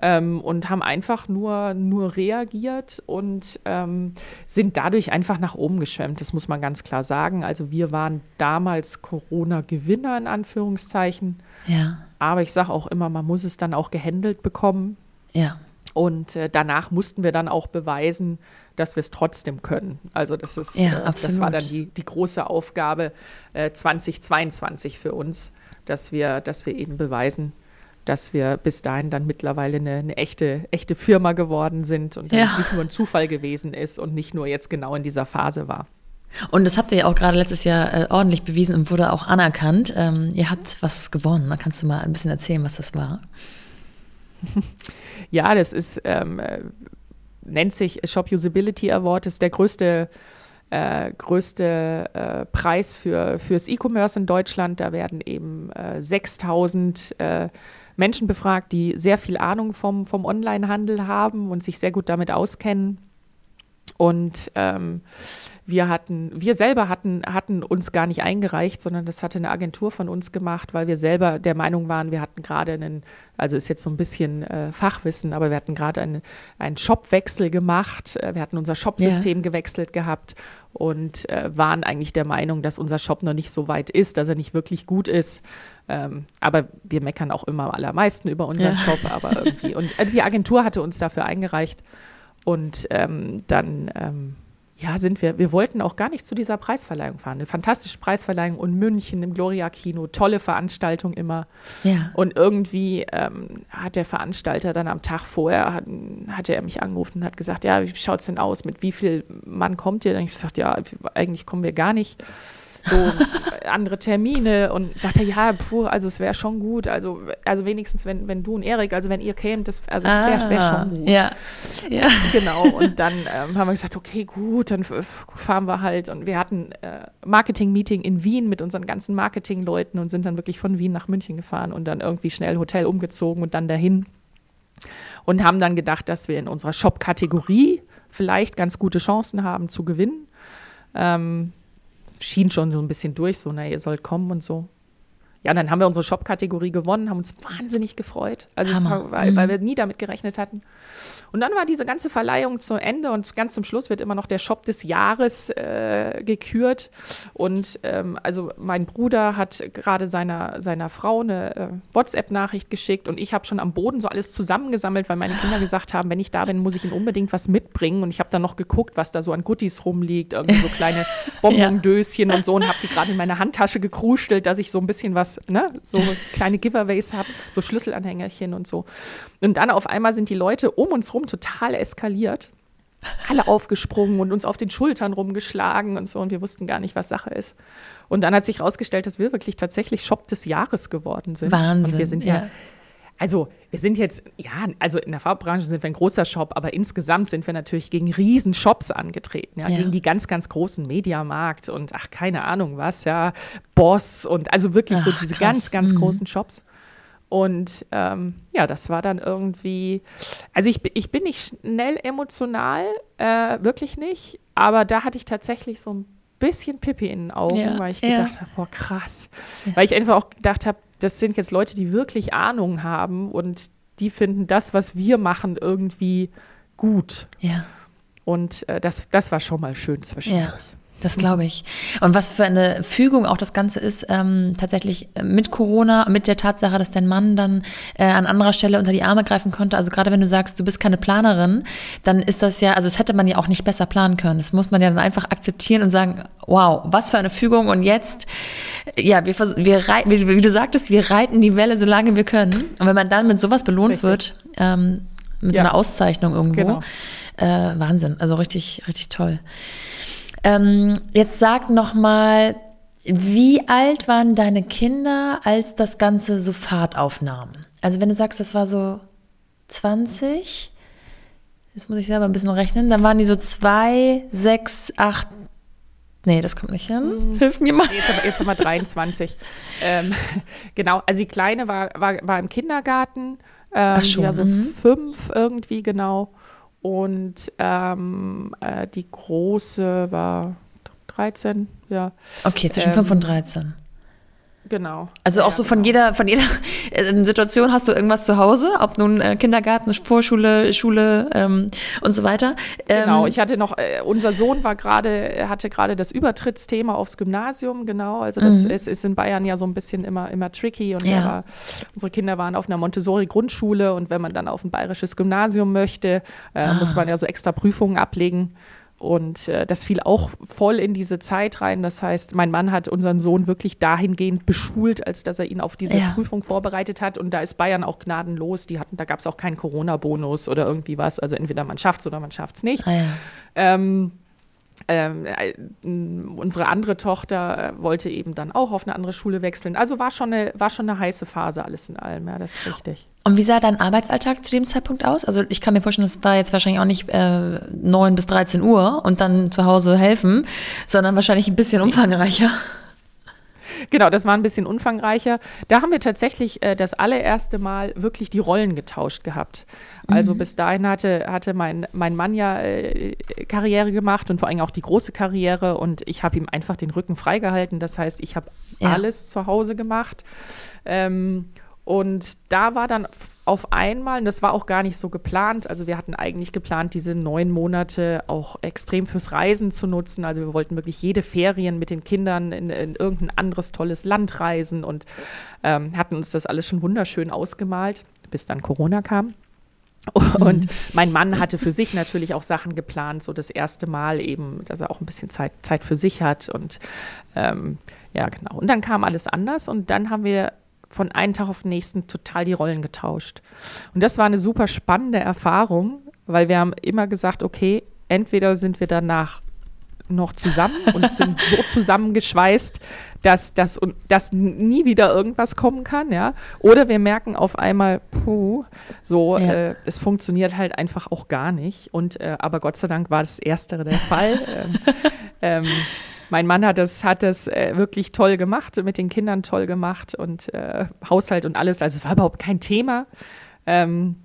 ähm, und haben einfach nur, nur reagiert und ähm, sind dadurch einfach nach oben geschwemmt. Das muss man ganz klar sagen. Also wir waren damals Corona-Gewinner in Anführungszeichen. Ja. Aber ich sage auch immer, man muss es dann auch gehandelt bekommen. Ja. Und äh, danach mussten wir dann auch beweisen, dass wir es trotzdem können. Also das ist, ja, äh, das war dann die, die große Aufgabe äh, 2022 für uns, dass wir, dass wir eben beweisen, dass wir bis dahin dann mittlerweile eine, eine echte, echte Firma geworden sind und dass ja. es nicht nur ein Zufall gewesen ist und nicht nur jetzt genau in dieser Phase war. Und das habt ihr ja auch gerade letztes Jahr äh, ordentlich bewiesen und wurde auch anerkannt. Ähm, ihr habt was gewonnen. Da kannst du mal ein bisschen erzählen, was das war. ja, das ist, ähm, äh, nennt sich Shop Usability Award, ist der größte äh, größte äh, Preis für fürs E-Commerce in Deutschland. Da werden eben äh, 6000 äh, Menschen befragt, die sehr viel Ahnung vom, vom Onlinehandel haben und sich sehr gut damit auskennen. Und ähm, wir hatten, wir selber hatten, hatten uns gar nicht eingereicht, sondern das hatte eine Agentur von uns gemacht, weil wir selber der Meinung waren, wir hatten gerade einen, also ist jetzt so ein bisschen äh, Fachwissen, aber wir hatten gerade einen, einen Shopwechsel gemacht. Äh, wir hatten unser Shopsystem ja. gewechselt gehabt und äh, waren eigentlich der Meinung, dass unser Shop noch nicht so weit ist, dass er nicht wirklich gut ist. Ähm, aber wir meckern auch immer am allermeisten über unseren ja. Shop, aber irgendwie. Und äh, die Agentur hatte uns dafür eingereicht. und ähm, dann ähm, ja, sind wir, wir wollten auch gar nicht zu dieser Preisverleihung fahren. Eine fantastische Preisverleihung in München im Gloria Kino, tolle Veranstaltung immer. Ja. Und irgendwie ähm, hat der Veranstalter dann am Tag vorher, hat, hatte er mich angerufen und hat gesagt, ja, wie schaut es denn aus, mit wie viel Mann kommt ihr? Dann habe ich gesagt, ja, eigentlich kommen wir gar nicht so andere Termine und sagt er, ja, puh, also es wäre schon gut, also, also wenigstens, wenn, wenn du und Erik, also wenn ihr kämt, das also wäre wär Ah, schon gut. Ja. ja. Genau, und dann ähm, haben wir gesagt, okay, gut, dann fahren wir halt. Und wir hatten äh, Marketing-Meeting in Wien mit unseren ganzen Marketing-Leuten und sind dann wirklich von Wien nach München gefahren und dann irgendwie schnell Hotel umgezogen und dann dahin. Und haben dann gedacht, dass wir in unserer Shop-Kategorie vielleicht ganz gute Chancen haben zu gewinnen. Ähm, schien schon so ein bisschen durch, so, na, ihr sollt kommen und so. Ja, dann haben wir unsere Shop-Kategorie gewonnen, haben uns wahnsinnig gefreut. Also, war, weil, weil Mhm. wir nie damit gerechnet hatten. Und dann war diese ganze Verleihung zu Ende und ganz zum Schluss wird immer noch der Shop des Jahres äh, gekürt. Und ähm, also mein Bruder hat gerade seiner, seiner Frau eine äh, WhatsApp-Nachricht geschickt und ich habe schon am Boden so alles zusammengesammelt, weil meine Kinder gesagt haben, wenn ich da bin, muss ich ihnen unbedingt was mitbringen. Und ich habe dann noch geguckt, was da so an Goodies rumliegt, irgendwie so kleine Bonbondöschen und so und habe die gerade in meine Handtasche gekruschelt, dass ich so ein bisschen was, ne, so kleine Giveaways habe, so Schlüsselanhängerchen und so. Und dann auf einmal sind die Leute um uns rum total eskaliert. Alle aufgesprungen und uns auf den Schultern rumgeschlagen und so. Und wir wussten gar nicht, was Sache ist. Und dann hat sich herausgestellt, dass wir wirklich tatsächlich Shop des Jahres geworden sind. Wahnsinn. Und wir sind ja, also wir sind jetzt, ja, also in der Farbbranche sind wir ein großer Shop, aber insgesamt sind wir natürlich gegen riesen Shops angetreten, ja, Ja. gegen die ganz, ganz großen Mediamarkt und ach, keine Ahnung was, ja, Boss und also wirklich so Ach, diese krass. ganz, ganz Mhm. großen Shops. Und ähm, ja, das war dann irgendwie, also ich, bin- ich bin nicht schnell emotional, äh, wirklich nicht, aber da hatte ich tatsächlich so ein bisschen Pippi in den Augen, Ja, weil ich gedacht habe, boah, krass. Weil ich einfach auch gedacht habe, das sind jetzt Leute, die wirklich Ahnung haben und die finden das, was wir machen, irgendwie gut. Ja. Und äh, das, das war schon mal schön zwischendurch. Ja, das glaube ich. Und was für eine Fügung auch das Ganze ist, ähm, tatsächlich äh, mit Corona, mit der Tatsache, dass dein Mann dann äh, an anderer Stelle unter die Arme greifen konnte. Also gerade wenn du sagst, du bist keine Planerin, dann ist das ja, also das hätte man ja auch nicht besser planen können. Das muss man ja dann einfach akzeptieren und sagen, wow, was für eine Fügung. Und jetzt, ja, wir, wir reiten, wie, wie du sagtest, wir reiten die Welle, solange wir können. Und wenn man dann mit sowas belohnt Richtig. wird, ähm, mit Ja. so einer Auszeichnung irgendwo, Genau. äh, Wahnsinn. Also richtig, richtig toll. Ähm, jetzt sag noch mal, wie alt waren deine Kinder, als das Ganze so Fahrt aufnahm? Also wenn du sagst, das war so 20, jetzt muss ich selber ein bisschen rechnen, dann waren die so zwei, sechs, acht, nee, das kommt nicht hin. Hilf mir mal. Jetzt, haben- jetzt haben wir 23. ähm, genau, also die Kleine war, war, war im Kindergarten. Ähm, Ach schon, Die war so mhm. fünf irgendwie genau. Und ähm, äh, die Große war 13, ja, Okay, zwischen Ähm, 5 und 13. genau. Also ja, auch so von jeder, von jeder ähm, Situation hast du irgendwas zu Hause, ob nun äh, Kindergarten, Vorschule, Schule ähm, und so weiter. Ähm, Genau, ich hatte noch, äh, unser Sohn war gerade, er hatte gerade das Übertrittsthema aufs Gymnasium, genau. Also das Mhm. ist, ist in Bayern ja so ein bisschen immer, immer tricky und Ja. war, unsere Kinder waren auf einer Montessori-Grundschule und wenn man dann auf ein bayerisches Gymnasium möchte, äh, Ah. muss man ja so extra Prüfungen ablegen. Und äh, das fiel auch voll in diese Zeit rein. Das heißt, mein Mann hat unseren Sohn wirklich dahingehend beschult, als dass er ihn auf diese Ja. Prüfung vorbereitet hat. Und da ist Bayern auch gnadenlos. Die hatten, da gab es auch keinen Corona-Bonus oder irgendwie was. Also entweder man schafft es oder man schafft es nicht. ah, ja. Ähm, ähm, äh, unsere andere Tochter äh, wollte eben dann auch auf eine andere Schule wechseln. Also war schon eine, war schon eine heiße Phase alles in allem, ja, das ist richtig. Und wie sah dein Arbeitsalltag zu dem Zeitpunkt aus? Also ich kann mir vorstellen, das war jetzt wahrscheinlich auch nicht äh, 9 bis 13 Uhr und dann zu Hause helfen, sondern wahrscheinlich ein bisschen umfangreicher. Genau, das war ein bisschen umfangreicher. Da haben wir tatsächlich äh, das allererste Mal wirklich die Rollen getauscht gehabt. Also bis dahin hatte, hatte mein, mein Mann ja äh, Karriere gemacht und vor allem auch die große Karriere und ich habe ihm einfach den Rücken freigehalten. Das heißt, ich habe Ja. alles zu Hause gemacht. Ähm, und da war dann auf einmal, und das war auch gar nicht so geplant, also wir hatten eigentlich geplant, diese neun Monate auch extrem fürs Reisen zu nutzen. Also wir wollten wirklich jede Ferien mit den Kindern in, in irgendein anderes tolles Land reisen und ähm, hatten uns das alles schon wunderschön ausgemalt, bis dann Corona kam. Und mhm. mein Mann hatte für sich natürlich auch Sachen geplant, so das erste Mal eben, dass er auch ein bisschen Zeit, Zeit für sich hat. Und ähm, ja, genau. Und dann kam alles anders und dann haben wir von einem Tag auf den nächsten total die Rollen getauscht. Und das war eine super spannende Erfahrung, weil wir haben immer gesagt, okay, entweder sind wir danach noch zusammen und sind so zusammengeschweißt, dass, dass, dass nie wieder irgendwas kommen kann, ja. Oder wir merken auf einmal, puh, so, ja. äh, es funktioniert halt einfach auch gar nicht. Und äh, aber Gott sei Dank war das Erstere der Fall. ähm, ähm, mein Mann hat das, hat äh, wirklich toll gemacht, mit den Kindern toll gemacht und äh, Haushalt und alles. Also es war überhaupt kein Thema. Ähm,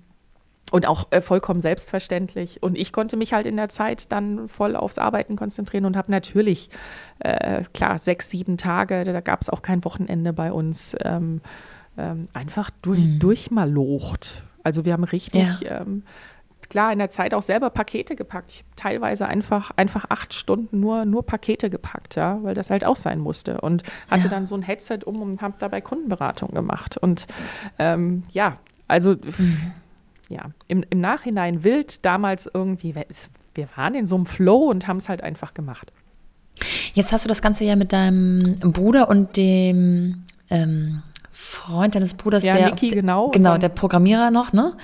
und auch äh, vollkommen selbstverständlich. Und ich konnte mich halt in der Zeit dann voll aufs Arbeiten konzentrieren und habe natürlich, äh, klar, sechs, sieben Tage, da gab es auch kein Wochenende bei uns, ähm, ähm, einfach durch, mhm. durchmalocht. Also wir haben richtig, ja. ähm, klar, in der Zeit auch selber Pakete gepackt. Ich habe teilweise einfach, einfach acht Stunden nur, nur Pakete gepackt, ja, weil das halt auch sein musste. Und hatte ja. dann so ein Headset um und habe dabei Kundenberatung gemacht. Und ähm, ja, also. Mhm ja, im, im Nachhinein wild damals irgendwie, wir waren in so einem Flow und haben es halt einfach gemacht. Jetzt hast du das Ganze ja mit deinem Bruder und dem ähm, Freund deines Bruders, ja, der, Niki, genau, genau, der Programmierer noch, ne?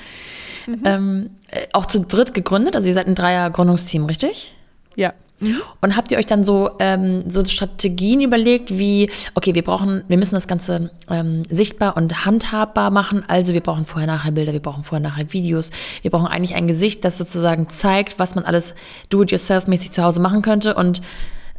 Mhm. Ähm, äh, auch zu dritt gegründet, also ihr seid ein Dreier-Gründungsteam, richtig? Ja. Mhm. Und habt ihr euch dann so, ähm, so Strategien überlegt, wie, okay, wir brauchen, wir müssen das Ganze ähm, sichtbar und handhabbar machen. Also wir brauchen vorher-nachher Bilder, wir brauchen vorher-nachher Videos. Wir brauchen eigentlich ein Gesicht, das sozusagen zeigt, was man alles do-it-yourself-mäßig zu Hause machen könnte. Und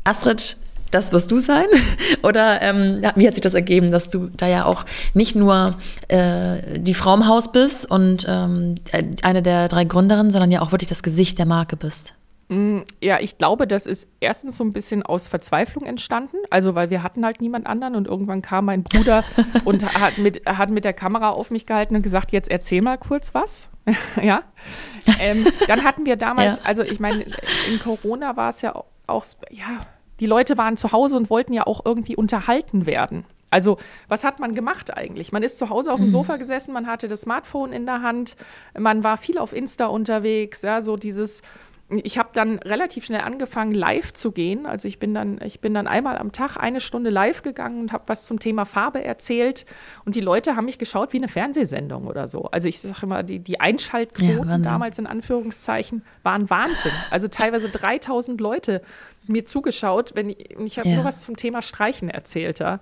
Astrid, das wirst du sein? Oder ähm, wie hat sich das ergeben, dass du da ja auch nicht nur äh, die Frau im Haus bist und ähm, eine der drei Gründerinnen, sondern ja auch wirklich das Gesicht der Marke bist? Mm, ja, ich glaube, das ist erstens so ein bisschen aus Verzweiflung entstanden. Also, weil wir hatten halt niemand anderen und irgendwann kam mein Bruder und hat mit, hat mit der Kamera auf mich gehalten und gesagt, jetzt erzähl mal kurz was. ja. Ähm, dann hatten wir damals, ja. also ich meine, in Corona war es ja auch, ja, die Leute waren zu Hause und wollten ja auch irgendwie unterhalten werden. Also, was hat man gemacht eigentlich? Man ist zu Hause auf dem mhm. Sofa gesessen, man hatte das Smartphone in der Hand, man war viel auf Insta unterwegs, ja, so dieses ich habe dann relativ schnell angefangen, live zu gehen. Also ich bin dann, ich bin dann einmal am Tag eine Stunde live gegangen und habe was zum Thema Farbe erzählt. Und die Leute haben mich geschaut wie eine Fernsehsendung oder so. Also ich sage immer, die, die Einschaltquoten ja, damals in Anführungszeichen waren Wahnsinn. Also teilweise 3000 Leute mir zugeschaut, wenn ich, ich habe ja. nur was zum Thema Streichen erzählt. Ja.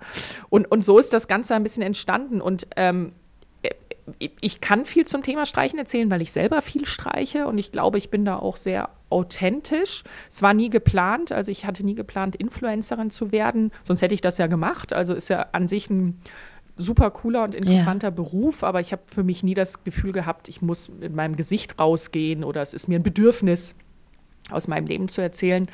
Und, und so ist das Ganze ein bisschen entstanden. Und ähm, ich kann viel zum Thema Streichen erzählen, weil ich selber viel streiche und ich glaube, ich bin da auch sehr authentisch. Es war nie geplant, also ich hatte nie geplant, Influencerin zu werden, sonst hätte ich das ja gemacht. Also ist ja an sich ein super cooler und interessanter ja. Beruf, aber ich habe für mich nie das Gefühl gehabt, ich muss mit meinem Gesicht rausgehen oder es ist mir ein Bedürfnis, aus meinem Leben zu erzählen.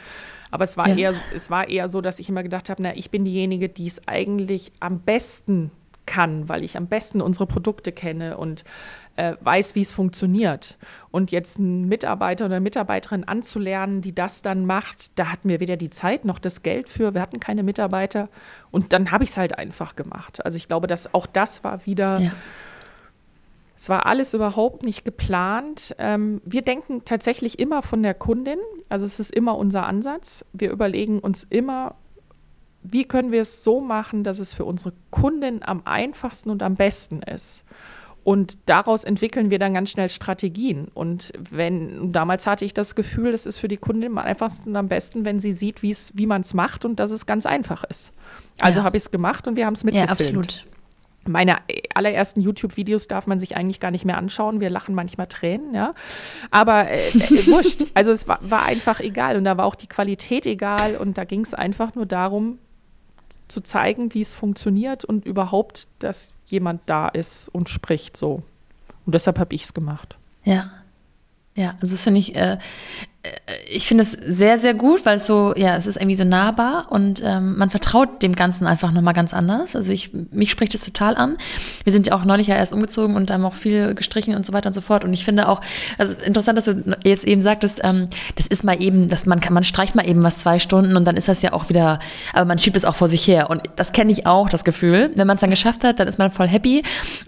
Aber es war, ja. eher, es war eher so, dass ich immer gedacht habe, na, ich bin diejenige, die es eigentlich am besten kann, weil ich am besten unsere Produkte kenne und äh, weiß, wie es funktioniert. Und jetzt einen Mitarbeiter oder eine Mitarbeiterin anzulernen, die das dann macht, da hatten wir weder die Zeit noch das Geld für. Wir hatten keine Mitarbeiter. Und dann habe ich es halt einfach gemacht. Also ich glaube, dass auch das war wieder. Ja. Es war alles überhaupt nicht geplant. Ähm, wir denken tatsächlich immer von der Kundin. Also es ist immer unser Ansatz. Wir überlegen uns immer, wie können wir es so machen, dass es für unsere Kundin am einfachsten und am besten ist. Und daraus entwickeln wir dann ganz schnell Strategien. Und wenn, damals hatte ich das Gefühl, es ist für die Kundin am einfachsten und am besten, wenn sie sieht, wie man es macht und dass es ganz einfach ist. Also ja. habe ich es gemacht und wir haben es mitgefilmt. Ja, absolut. Meine allerersten YouTube-Videos darf man sich eigentlich gar nicht mehr anschauen. Wir lachen manchmal Tränen, ja. Aber äh, äh, wurscht. Also es war, war einfach egal. Und da war auch die Qualität egal. Und da ging es einfach nur darum, zu zeigen, wie es funktioniert und überhaupt, dass jemand da ist und spricht so. Und deshalb habe ich es gemacht. Ja. Ja, also das finde ich, äh, ich finde es sehr, sehr gut, weil es so, ja, es ist irgendwie so nahbar und ähm, man vertraut dem Ganzen einfach nochmal ganz anders. Also ich, mich spricht es total an. Wir sind ja auch neulich ja erst umgezogen und haben auch viel gestrichen und so weiter und so fort. Und ich finde auch, also interessant, dass du jetzt eben sagtest, ähm, das ist mal eben, dass man kann, man streicht mal eben was zwei Stunden und dann ist das ja auch wieder, aber man schiebt es auch vor sich her. Und das kenne ich auch, das Gefühl. Wenn man es dann geschafft hat, dann ist man voll happy.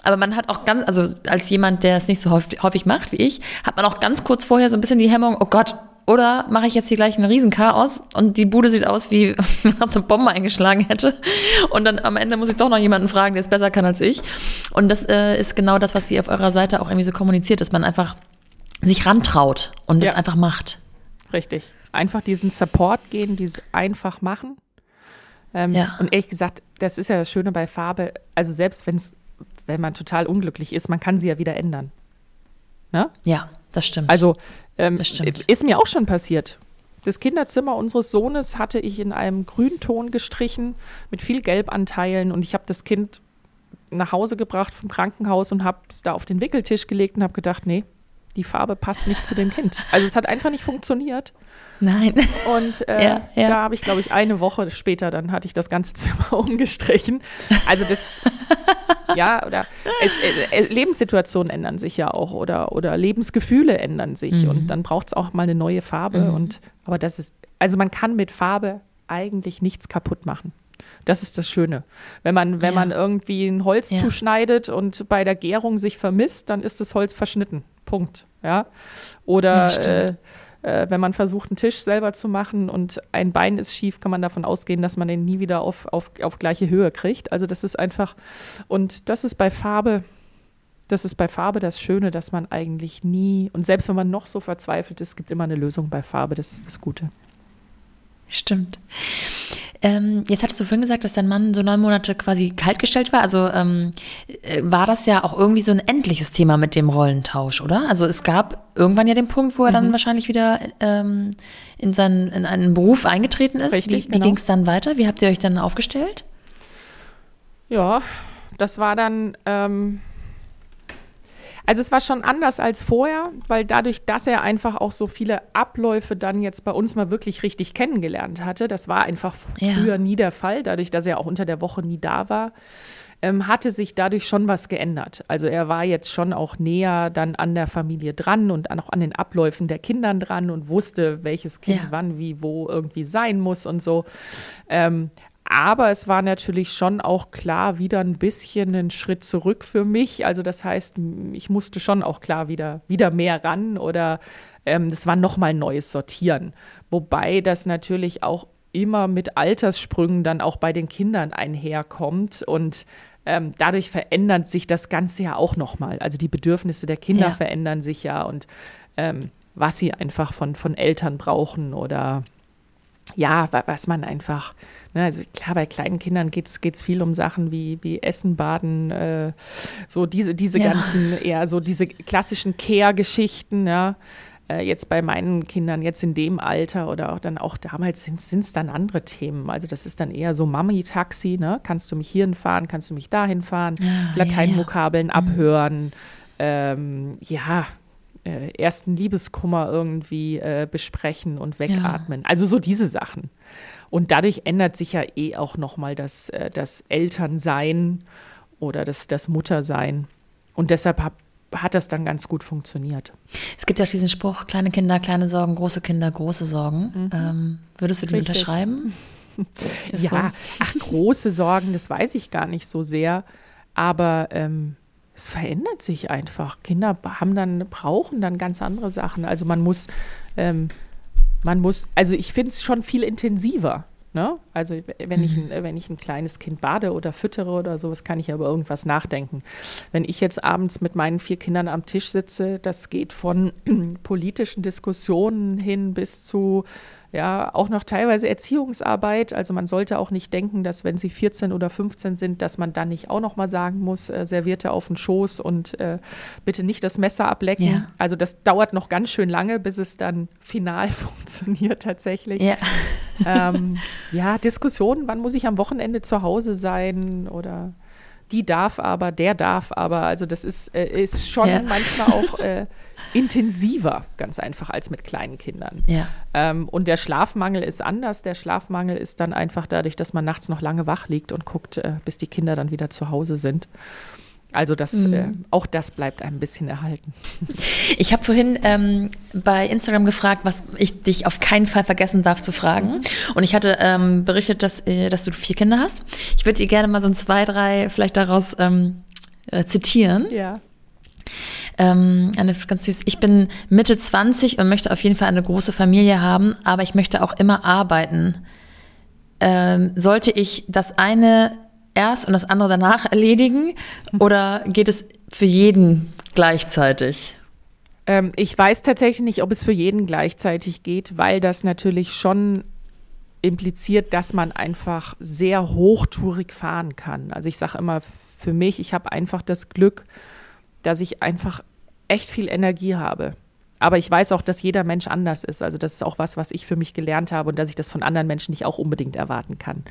Aber man hat auch ganz, also als jemand, der es nicht so häufig, häufig macht wie ich, hat man auch ganz kurz vorher so ein bisschen die Hemmung, oh Gott, oder mache ich jetzt hier gleich ein Riesenchaos und die Bude sieht aus, wie wenn man eine Bombe eingeschlagen hätte. Und dann am Ende muss ich doch noch jemanden fragen, der es besser kann als ich. Und das äh, ist genau das, was sie auf eurer Seite auch irgendwie so kommuniziert, dass man einfach sich rantraut und es einfach macht. Richtig. Einfach diesen Support geben, dieses einfach machen. Ähm, ja. Und ehrlich gesagt, das ist ja das Schöne bei Farbe. Also selbst wenn's, wenn man total unglücklich ist, man kann sie ja wieder ändern. Ne? Ja, das stimmt. Also ähm, ist mir auch schon passiert. Das Kinderzimmer unseres Sohnes hatte ich in einem Grünton gestrichen mit viel Gelbanteilen und ich habe das Kind nach Hause gebracht vom Krankenhaus und habe es da auf den Wickeltisch gelegt und habe gedacht, nee, die Farbe passt nicht zu dem Kind. Also es hat einfach nicht funktioniert. Nein. Und äh, ja, ja. da habe ich, glaube ich, eine Woche später, dann hatte ich das ganze Zimmer umgestrichen. Also das, ja, oder es, äh, äh, Lebenssituationen ändern sich ja auch oder, oder Lebensgefühle ändern sich mhm. und dann braucht es auch mal eine neue Farbe. Mhm. Und aber das ist, also man kann mit Farbe eigentlich nichts kaputt machen. Das ist das Schöne. Wenn man, wenn ja. man irgendwie ein Holz zuschneidet und bei der Gärung sich vermisst, dann ist das Holz verschnitten. Punkt. Ja. Oder ja, äh, äh, wenn man versucht, einen Tisch selber zu machen und ein Bein ist schief, kann man davon ausgehen, dass man den nie wieder auf, auf, auf gleiche Höhe kriegt. Also das ist einfach, und das ist bei Farbe, das ist bei Farbe das Schöne, dass man eigentlich nie, und selbst wenn man noch so verzweifelt ist, gibt immer eine Lösung bei Farbe, das ist das Gute. Stimmt. Ähm, jetzt hattest du vorhin gesagt, dass dein Mann so neun Monate quasi kaltgestellt war. Also ähm, äh, war das ja auch irgendwie so ein endliches Thema mit dem Rollentausch, oder? Also es gab irgendwann ja den Punkt, wo er mhm. dann wahrscheinlich wieder ähm, in, seinen, in einen Beruf eingetreten ist. Richtig, wie wie genau. ging es dann weiter? Wie habt ihr euch dann aufgestellt? Ja, das war dann ähm, also es war schon anders als vorher, weil dadurch, dass er einfach auch so viele Abläufe dann jetzt bei uns mal wirklich richtig kennengelernt hatte, das war einfach früher ja. nie der Fall, dadurch, dass er auch unter der Woche nie da war, ähm, hatte sich dadurch schon was geändert. Also er war jetzt schon auch näher dann an der Familie dran und auch an den Abläufen der Kindern dran und wusste, welches Kind ja. wann, wie, wo irgendwie sein muss und so. Ähm, aber es war natürlich schon auch klar wieder ein bisschen ein Schritt zurück für mich. Also das heißt, ich musste schon auch klar wieder, wieder mehr ran oder ähm, das war nochmal neues Sortieren. Wobei das natürlich auch immer mit Alterssprüngen dann auch bei den Kindern einherkommt und ähm, dadurch verändert sich das Ganze ja auch nochmal. Also die Bedürfnisse der Kinder ja. verändern sich ja und ähm, was sie einfach von, von Eltern brauchen oder ja, was man einfach Ne, also klar, bei kleinen Kindern geht es viel um Sachen wie, wie Essen, Baden, äh, so diese, diese ja. ganzen, eher so diese klassischen Care-Geschichten, ja. Äh, jetzt bei meinen Kindern, jetzt in dem Alter oder auch dann auch damals sind es dann andere Themen. Also das ist dann eher so Mami-Taxi, ne? Kannst du mich hierhin fahren, kannst du mich dahin fahren, ja, Lateinvokabeln ja, abhören, mhm. ähm, ja, äh, ersten Liebeskummer irgendwie äh, besprechen und wegatmen. Also so diese Sachen. Und dadurch ändert sich ja eh auch nochmal das, äh, das Elternsein oder das, das Muttersein. Und deshalb hab, hat das dann ganz gut funktioniert. Es gibt ja auch diesen Spruch, kleine Kinder, kleine Sorgen, große Kinder, große Sorgen. Mhm. Ähm, würdest du den Richtig. unterschreiben? ja, so. ach, große Sorgen, das weiß ich gar nicht so sehr. Aber ähm, es verändert sich einfach. Kinder haben dann, brauchen dann ganz andere Sachen. Also man muss ähm, man muss, also ich finde es schon viel intensiver. Ne? Also wenn, mhm. ich ein, wenn ich ein kleines Kind bade oder füttere oder sowas, kann ich aber irgendwas nachdenken. Wenn ich jetzt abends mit meinen vier Kindern am Tisch sitze, das geht von politischen Diskussionen hin bis zu ja, auch noch teilweise Erziehungsarbeit. Also man sollte auch nicht denken, dass wenn sie 14 oder 15 sind, dass man dann nicht auch noch mal sagen muss, äh, servierte auf den Schoß und äh, bitte nicht das Messer ablecken. Ja. Also das dauert noch ganz schön lange, bis es dann final funktioniert tatsächlich. Ja, ähm, ja Diskussionen, wann muss ich am Wochenende zu Hause sein oder die darf aber, der darf aber. Also das ist, äh, ist schon ja. manchmal auch äh, intensiver, ganz einfach, als mit kleinen Kindern. Ja. Ähm, und der Schlafmangel ist anders. Der Schlafmangel ist dann einfach dadurch, dass man nachts noch lange wach liegt und guckt, äh, bis die Kinder dann wieder zu Hause sind. Also das, mhm. äh, auch das bleibt ein bisschen erhalten. Ich habe vorhin ähm, bei Instagram gefragt, was ich dich auf keinen Fall vergessen darf zu fragen. Mhm. Und ich hatte ähm, berichtet, dass, äh, dass du vier Kinder hast. Ich würde dir gerne mal so ein zwei, drei vielleicht daraus ähm, äh, zitieren. Ja. Ähm, eine ganz süß. Ich bin Mitte 20 und möchte auf jeden Fall eine große Familie haben, aber ich möchte auch immer arbeiten. Ähm, sollte ich das eine erst und das andere danach erledigen? Oder geht es für jeden gleichzeitig? Ähm, ich weiß tatsächlich nicht, ob es für jeden gleichzeitig geht, weil das natürlich schon impliziert, dass man einfach sehr hochtourig fahren kann. Also ich sage immer für mich, ich habe einfach das Glück, dass ich einfach echt viel Energie habe. Aber ich weiß auch, dass jeder Mensch anders ist. Also das ist auch was, was ich für mich gelernt habe und dass ich das von anderen Menschen nicht auch unbedingt erwarten kann.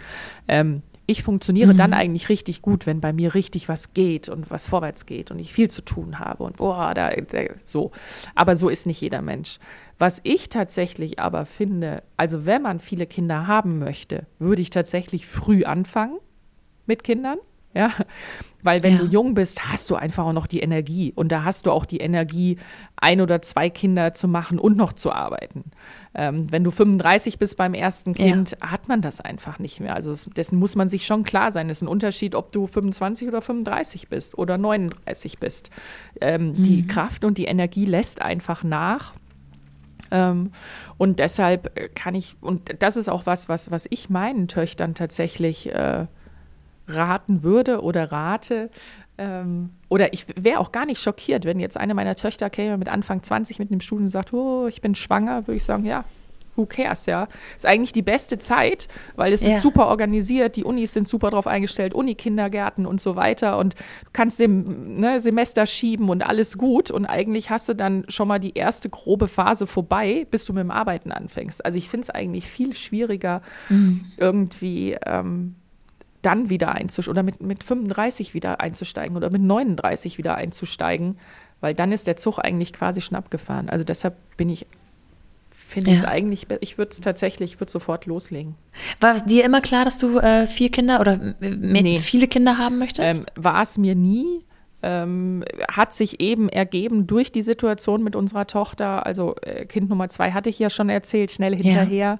Ähm, ich funktioniere mhm. dann eigentlich richtig gut, wenn bei mir richtig was geht und was vorwärts geht und ich viel zu tun habe und boah, da, da so. Aber so ist nicht jeder Mensch. Was ich tatsächlich aber finde, also wenn man viele Kinder haben möchte, würde ich tatsächlich früh anfangen mit Kindern. Ja, weil wenn ja. du jung bist, hast du einfach auch noch die Energie und da hast du auch die Energie, ein oder zwei Kinder zu machen und noch zu arbeiten. Ähm, wenn du 35 bist beim ersten Kind, ja. hat man das einfach nicht mehr. Also dessen muss man sich schon klar sein. Es ist ein Unterschied, ob du 25 oder 35 bist oder 39 bist. Ähm, mhm. Die Kraft und die Energie lässt einfach nach. Ähm, und deshalb kann ich, und das ist auch was, was, was ich meinen Töchtern tatsächlich äh, raten würde oder rate. Ähm, oder ich wäre auch gar nicht schockiert, wenn jetzt eine meiner Töchter käme mit Anfang 20 mit einem Studium und sagt, oh, ich bin schwanger, würde ich sagen, ja, who cares, ja. Ist eigentlich die beste Zeit, weil es ja. ist super organisiert, die Unis sind super drauf eingestellt, Unikindergärten und so weiter und du kannst dem ne, Semester schieben und alles gut und eigentlich hast du dann schon mal die erste grobe Phase vorbei, bis du mit dem Arbeiten anfängst. Also ich finde es eigentlich viel schwieriger, mhm. irgendwie ähm, dann wieder einzusteigen oder mit, mit 35 wieder einzusteigen oder mit 39 wieder einzusteigen, weil dann ist der Zug eigentlich quasi schon abgefahren. Also deshalb bin ich, finde ja. ich es eigentlich, ich würde es tatsächlich, ich würde sofort loslegen. War es dir immer klar, dass du äh, vier Kinder oder nee. viele Kinder haben möchtest? Ähm, war es mir nie ähm, hat sich eben ergeben durch die Situation mit unserer Tochter. Also äh, Kind Nummer zwei hatte ich ja schon erzählt, schnell hinterher. Ja.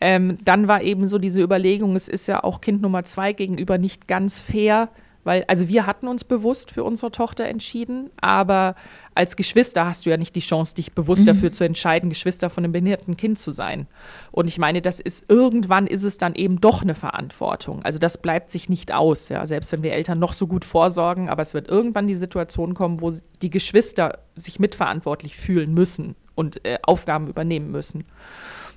Ähm, dann war eben so diese Überlegung, es ist ja auch Kind Nummer zwei gegenüber nicht ganz fair, weil, also wir hatten uns bewusst für unsere Tochter entschieden, aber als Geschwister hast du ja nicht die Chance, dich bewusst mhm. dafür zu entscheiden, Geschwister von einem behinderten Kind zu sein. Und ich meine, das ist irgendwann ist es dann eben doch eine Verantwortung. Also das bleibt sich nicht aus, ja, selbst wenn wir Eltern noch so gut vorsorgen, aber es wird irgendwann die Situation kommen, wo die Geschwister sich mitverantwortlich fühlen müssen und äh, Aufgaben übernehmen müssen.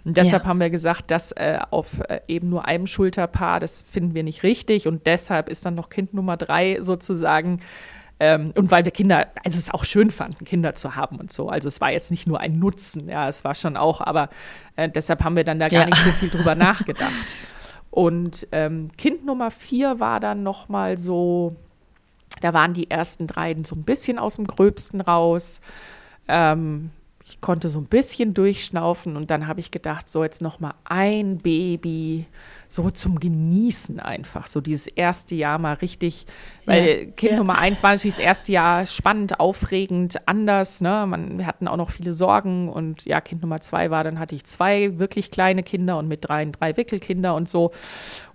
Und deshalb ja. haben wir gesagt, dass äh, auf äh, eben nur einem Schulterpaar, das finden wir nicht richtig. Und deshalb ist dann noch Kind Nummer drei sozusagen. Ähm, und weil wir Kinder, also es auch schön fanden, Kinder zu haben und so. Also es war jetzt nicht nur ein Nutzen, ja, es war schon auch, aber äh, deshalb haben wir dann da gar ja. nicht so viel drüber nachgedacht. Und ähm, Kind Nummer vier war dann noch mal so, da waren die ersten drei so ein bisschen aus dem Gröbsten raus. Ähm, ich konnte so ein bisschen durchschnaufen und dann habe ich gedacht, so jetzt noch mal ein Baby, so zum Genießen einfach, so dieses erste Jahr mal richtig, weil ja, Kind ja. Nummer eins war natürlich das erste Jahr spannend, aufregend, anders, ne, Man, wir hatten auch noch viele Sorgen und ja, Kind Nummer zwei war, dann hatte ich zwei wirklich kleine Kinder und mit drei drei Wickelkinder und so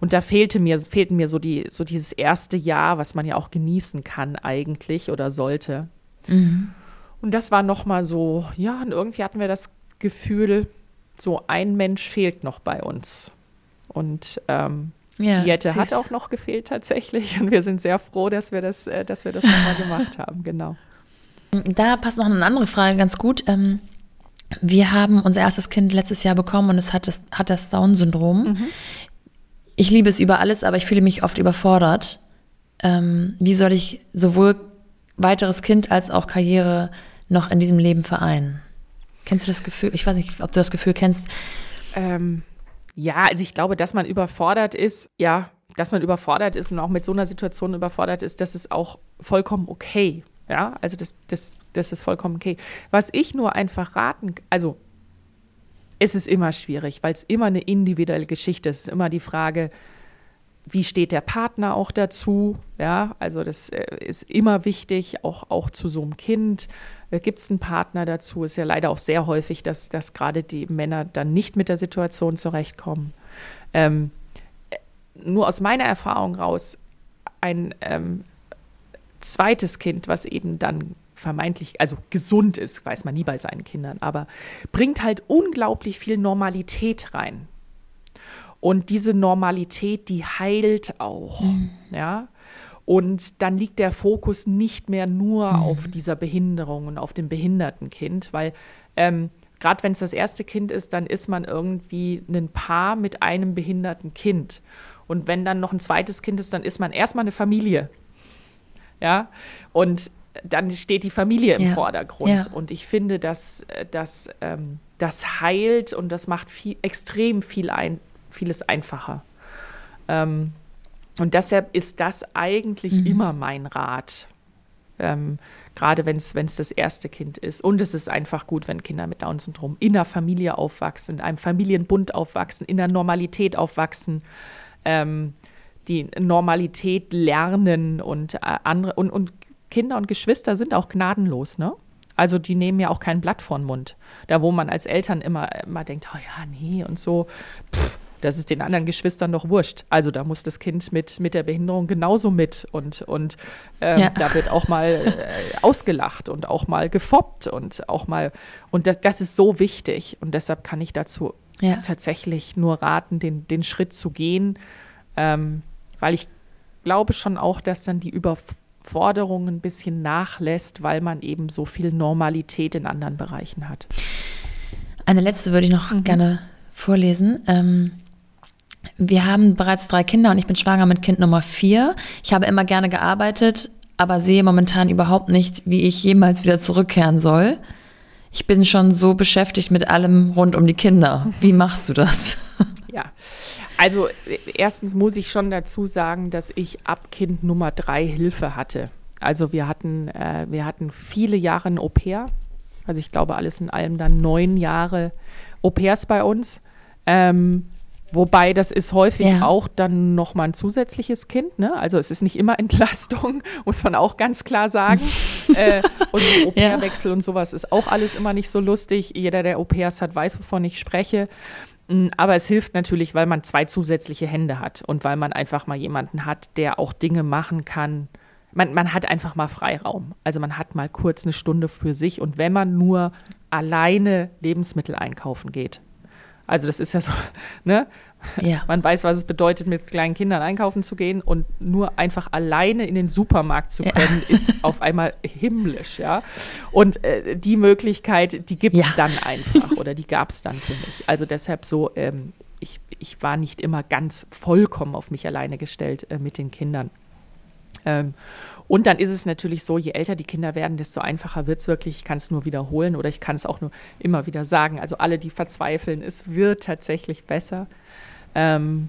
und da fehlte mir, fehlten mir so die, so dieses erste Jahr, was man ja auch genießen kann eigentlich oder sollte. Mhm. Und das war nochmal so, ja, und irgendwie hatten wir das Gefühl, so ein Mensch fehlt noch bei uns. Und ähm, ja, Jette hat auch noch gefehlt tatsächlich. Und wir sind sehr froh, dass wir das, äh, dass wir das nochmal gemacht haben, genau. Da passt noch eine andere Frage ganz gut. Ähm, wir haben unser erstes Kind letztes Jahr bekommen und es hat das, hat das Down-Syndrom. Mhm. Ich liebe es über alles, aber ich fühle mich oft überfordert. Ähm, wie soll ich sowohl weiteres Kind als auch Karriere noch in diesem Leben vereinen. Kennst du das Gefühl? Ich weiß nicht, ob du das Gefühl kennst. Ähm, ja, also ich glaube, dass man überfordert ist, ja, dass man überfordert ist und auch mit so einer Situation überfordert ist, das ist auch vollkommen okay. Ja, also das, das, das ist vollkommen okay. Was ich nur einfach raten, also es ist immer schwierig, weil es immer eine individuelle Geschichte ist. Es ist immer die Frage, wie steht der Partner auch dazu? Ja, also das äh, ist immer wichtig, auch, auch zu so einem Kind. Äh, Gibt es einen Partner dazu? Ist ja leider auch sehr häufig, dass, dass gerade die Männer dann nicht mit der Situation zurechtkommen. Ähm, äh, nur aus meiner Erfahrung raus, ein ähm, zweites Kind, was eben dann vermeintlich, also gesund ist, weiß man nie bei seinen Kindern, aber bringt halt unglaublich viel Normalität rein. Und diese Normalität, die heilt auch, mhm. ja. Und dann liegt der Fokus nicht mehr nur mhm. auf dieser Behinderung und auf dem behinderten Kind, weil ähm, gerade wenn es das erste Kind ist, dann ist man irgendwie ein Paar mit einem behinderten Kind. Und wenn dann noch ein zweites Kind ist, dann ist man erstmal eine Familie. Ja, und dann steht die Familie im ja. Vordergrund. Ja. Und ich finde, dass, äh, dass ähm, das heilt und das macht viel, extrem viel ein, vieles einfacher. Ähm, und deshalb ist das eigentlich mhm. immer mein Rat. Ähm, gerade wenn es das erste Kind ist. Und es ist einfach gut, wenn Kinder mit Down-Syndrom in der Familie aufwachsen, in einem Familienbund aufwachsen, in der Normalität aufwachsen, ähm, die Normalität lernen und äh, andere und, und Kinder und Geschwister sind auch gnadenlos, ne? Also die nehmen ja auch kein Blatt vor den Mund. Da, wo man als Eltern immer, immer denkt, oh ja, nee und so, pff, das ist den anderen Geschwistern doch wurscht. Also da muss das Kind mit, mit der Behinderung genauso mit und, und ähm, ja. da wird auch mal äh, ausgelacht und auch mal gefoppt und auch mal, und das, das ist so wichtig und deshalb kann ich dazu ja. tatsächlich nur raten, den, den Schritt zu gehen, ähm, weil ich glaube schon auch, dass dann die Überforderung ein bisschen nachlässt, weil man eben so viel Normalität in anderen Bereichen hat. Eine letzte würde ich noch mhm. gerne vorlesen. Ähm, wir haben bereits drei Kinder und ich bin schwanger mit Kind Nummer vier. Ich habe immer gerne gearbeitet, aber sehe momentan überhaupt nicht, wie ich jemals wieder zurückkehren soll. Ich bin schon so beschäftigt mit allem rund um die Kinder. Wie machst du das? Ja, also erstens muss ich schon dazu sagen, dass ich ab Kind Nummer drei Hilfe hatte. Also wir hatten, äh, wir hatten viele Jahre ein Au-pair. Also ich glaube alles in allem dann neun Jahre Au-pairs bei uns. Ähm, Wobei das ist häufig ja. auch dann nochmal ein zusätzliches Kind. Ne? Also es ist nicht immer Entlastung, muss man auch ganz klar sagen. äh, und Au-pair-Wechsel ja. und sowas ist auch alles immer nicht so lustig. Jeder, der Au-pairs hat, weiß, wovon ich spreche. Mm, aber es hilft natürlich, weil man zwei zusätzliche Hände hat und weil man einfach mal jemanden hat, der auch Dinge machen kann. Man, man hat einfach mal Freiraum. Also man hat mal kurz eine Stunde für sich. Und wenn man nur alleine Lebensmittel einkaufen geht, also das ist ja so, ne? Ja. Man weiß, was es bedeutet, mit kleinen Kindern einkaufen zu gehen und nur einfach alleine in den Supermarkt zu können, ja. ist auf einmal himmlisch, ja. Und äh, die Möglichkeit, die gibt es ja. dann einfach oder die gab es dann für mich. Also deshalb so, ähm, ich, ich war nicht immer ganz vollkommen auf mich alleine gestellt äh, mit den Kindern. Ähm, und dann ist es natürlich so, je älter die Kinder werden, desto einfacher wird es wirklich. Ich kann es nur wiederholen oder ich kann es auch nur immer wieder sagen. Also alle, die verzweifeln, es wird tatsächlich besser. Ähm,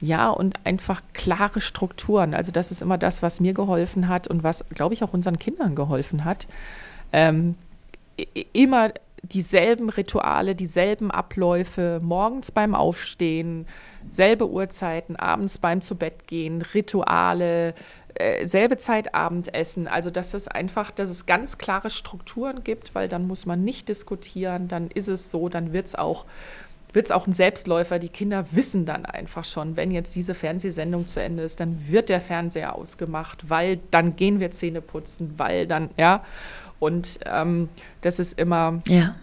ja, und einfach klare Strukturen. Also das ist immer das, was mir geholfen hat und was, glaube ich, auch unseren Kindern geholfen hat. Ähm, immer dieselben Rituale, dieselben Abläufe, morgens beim Aufstehen, selbe Uhrzeiten, abends beim Zubettgehen, Rituale, äh, selbe Zeit Abendessen. Also dass es einfach, dass es ganz klare Strukturen gibt, weil dann muss man nicht diskutieren, dann ist es so, dann wird es auch wird auch ein Selbstläufer. Die Kinder wissen dann einfach schon, wenn jetzt diese Fernsehsendung zu Ende ist, dann wird der Fernseher ausgemacht, weil dann gehen wir Zähne putzen, weil dann, ja. Und ähm, das ist immer, ja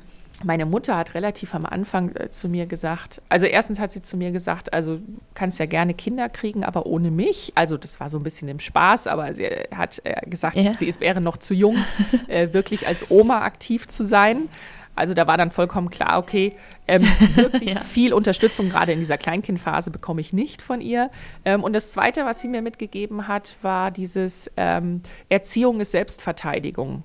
meine Mutter hat relativ am Anfang äh, zu mir gesagt, also erstens hat sie zu mir gesagt, also kannst ja gerne Kinder kriegen, aber ohne mich. Also das war so ein bisschen im Spaß, aber sie hat äh, gesagt, ja. sie ist, wäre noch zu jung, äh, wirklich als Oma aktiv zu sein. Also da war dann vollkommen klar, okay, ähm, wirklich ja. viel Unterstützung gerade in dieser Kleinkindphase bekomme ich nicht von ihr. Ähm, und das Zweite, was sie mir mitgegeben hat, war dieses ähm, Erziehung ist Selbstverteidigung.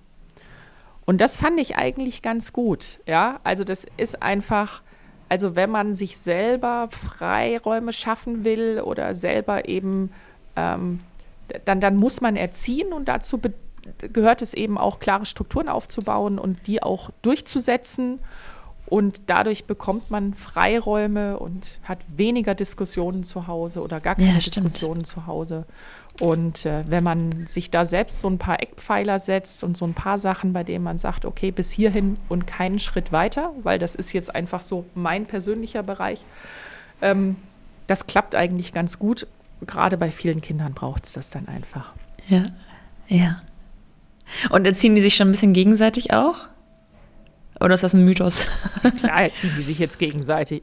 Und das fand ich eigentlich ganz gut. Ja, also das ist einfach, Also wenn man sich selber Freiräume schaffen will oder selber eben, ähm, dann, dann muss man erziehen und dazu gehört es eben auch, klare Strukturen aufzubauen und die auch durchzusetzen. Und dadurch bekommt man Freiräume und hat weniger Diskussionen zu Hause oder gar keine ja, Diskussionen zu Hause. Und äh, wenn man sich da selbst so ein paar Eckpfeiler setzt und so ein paar Sachen, bei denen man sagt, okay, bis hierhin und keinen Schritt weiter, weil das ist jetzt einfach so mein persönlicher Bereich, ähm, das klappt eigentlich ganz gut. Gerade bei vielen Kindern braucht es das dann einfach. Ja, ja. Und erziehen die sich schon ein bisschen gegenseitig auch? Oder ist das ein Mythos? Klar, erziehen die sich jetzt gegenseitig.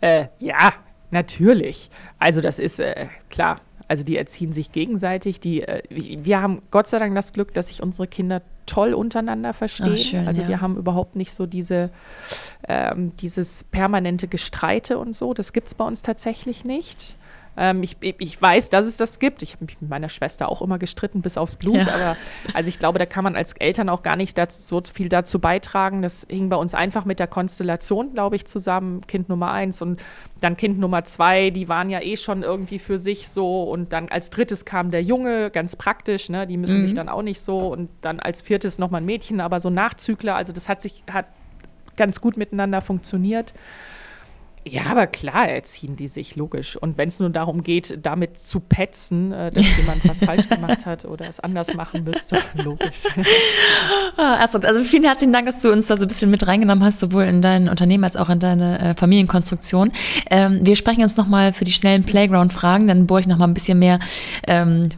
Äh, ja, natürlich. Also das ist äh, klar. Also die erziehen sich gegenseitig. Die, äh, wir haben Gott sei Dank das Glück, dass sich unsere Kinder toll untereinander verstehen. Ach, schön, also ja. wir haben überhaupt nicht so diese, ähm, dieses permanente Gestreite und so. Das gibt es bei uns tatsächlich nicht. Ähm, ich, ich weiß, dass es das gibt. Ich habe mich mit meiner Schwester auch immer gestritten bis aufs Blut. Ja. Aber also ich glaube, da kann man als Eltern auch gar nicht dazu, so viel dazu beitragen. Das hing bei uns einfach mit der Konstellation, glaube ich, zusammen. Kind Nummer eins und dann Kind Nummer zwei, die waren ja eh schon irgendwie für sich so. Und dann als drittes kam der Junge, ganz praktisch, ne? Die müssen mhm. sich dann auch nicht so. Und dann als viertes nochmal ein Mädchen, aber so Nachzügler. Also das hat sich, hat ganz gut miteinander funktioniert. Ja, aber klar erziehen die sich, logisch. Und wenn es nur darum geht, damit zu petzen, äh, dass jemand was falsch gemacht hat oder es anders machen müsste, logisch. Astrid, also vielen herzlichen Dank, dass du uns da so ein bisschen mit reingenommen hast, sowohl in dein Unternehmen als auch in deine äh, Familienkonstruktion. Ähm, wir sprechen uns nochmal für die schnellen Playground-Fragen, dann bohre ich nochmal ein bisschen mehr ähm,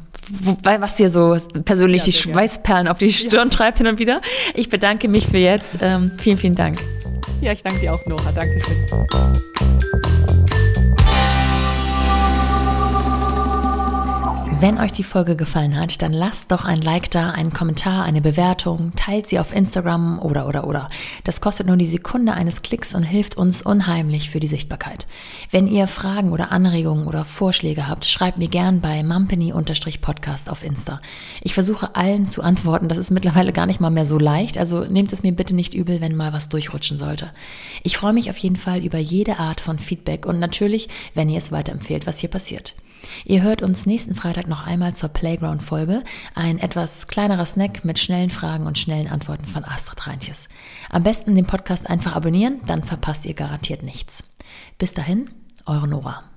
Wobei, was dir so persönlich ja, die Schweißperlen auf die Stirn ja. treibt hin und wieder. Ich bedanke mich für jetzt. Ähm, vielen, vielen Dank. Ja, ich danke dir auch, Nora. Dankeschön. Wenn euch die Folge gefallen hat, dann lasst doch ein Like da, einen Kommentar, eine Bewertung, teilt sie auf Instagram oder oder oder. Das kostet nur die Sekunde eines Klicks und hilft uns unheimlich für die Sichtbarkeit. Wenn ihr Fragen oder Anregungen oder Vorschläge habt, schreibt mir gern bei mumpany-podcast auf Insta. Ich versuche allen zu antworten, das ist mittlerweile gar nicht mal mehr so leicht, also nehmt es mir bitte nicht übel, wenn mal was durchrutschen sollte. Ich freue mich auf jeden Fall über jede Art von Feedback und natürlich, wenn ihr es weiterempfehlt, was hier passiert. Ihr hört uns nächsten Freitag noch einmal zur Playground-Folge. Ein etwas kleinerer Snack mit schnellen Fragen und schnellen Antworten von Astrid Reinches. Am besten den Podcast einfach abonnieren, dann verpasst ihr garantiert nichts. Bis dahin, eure Nora.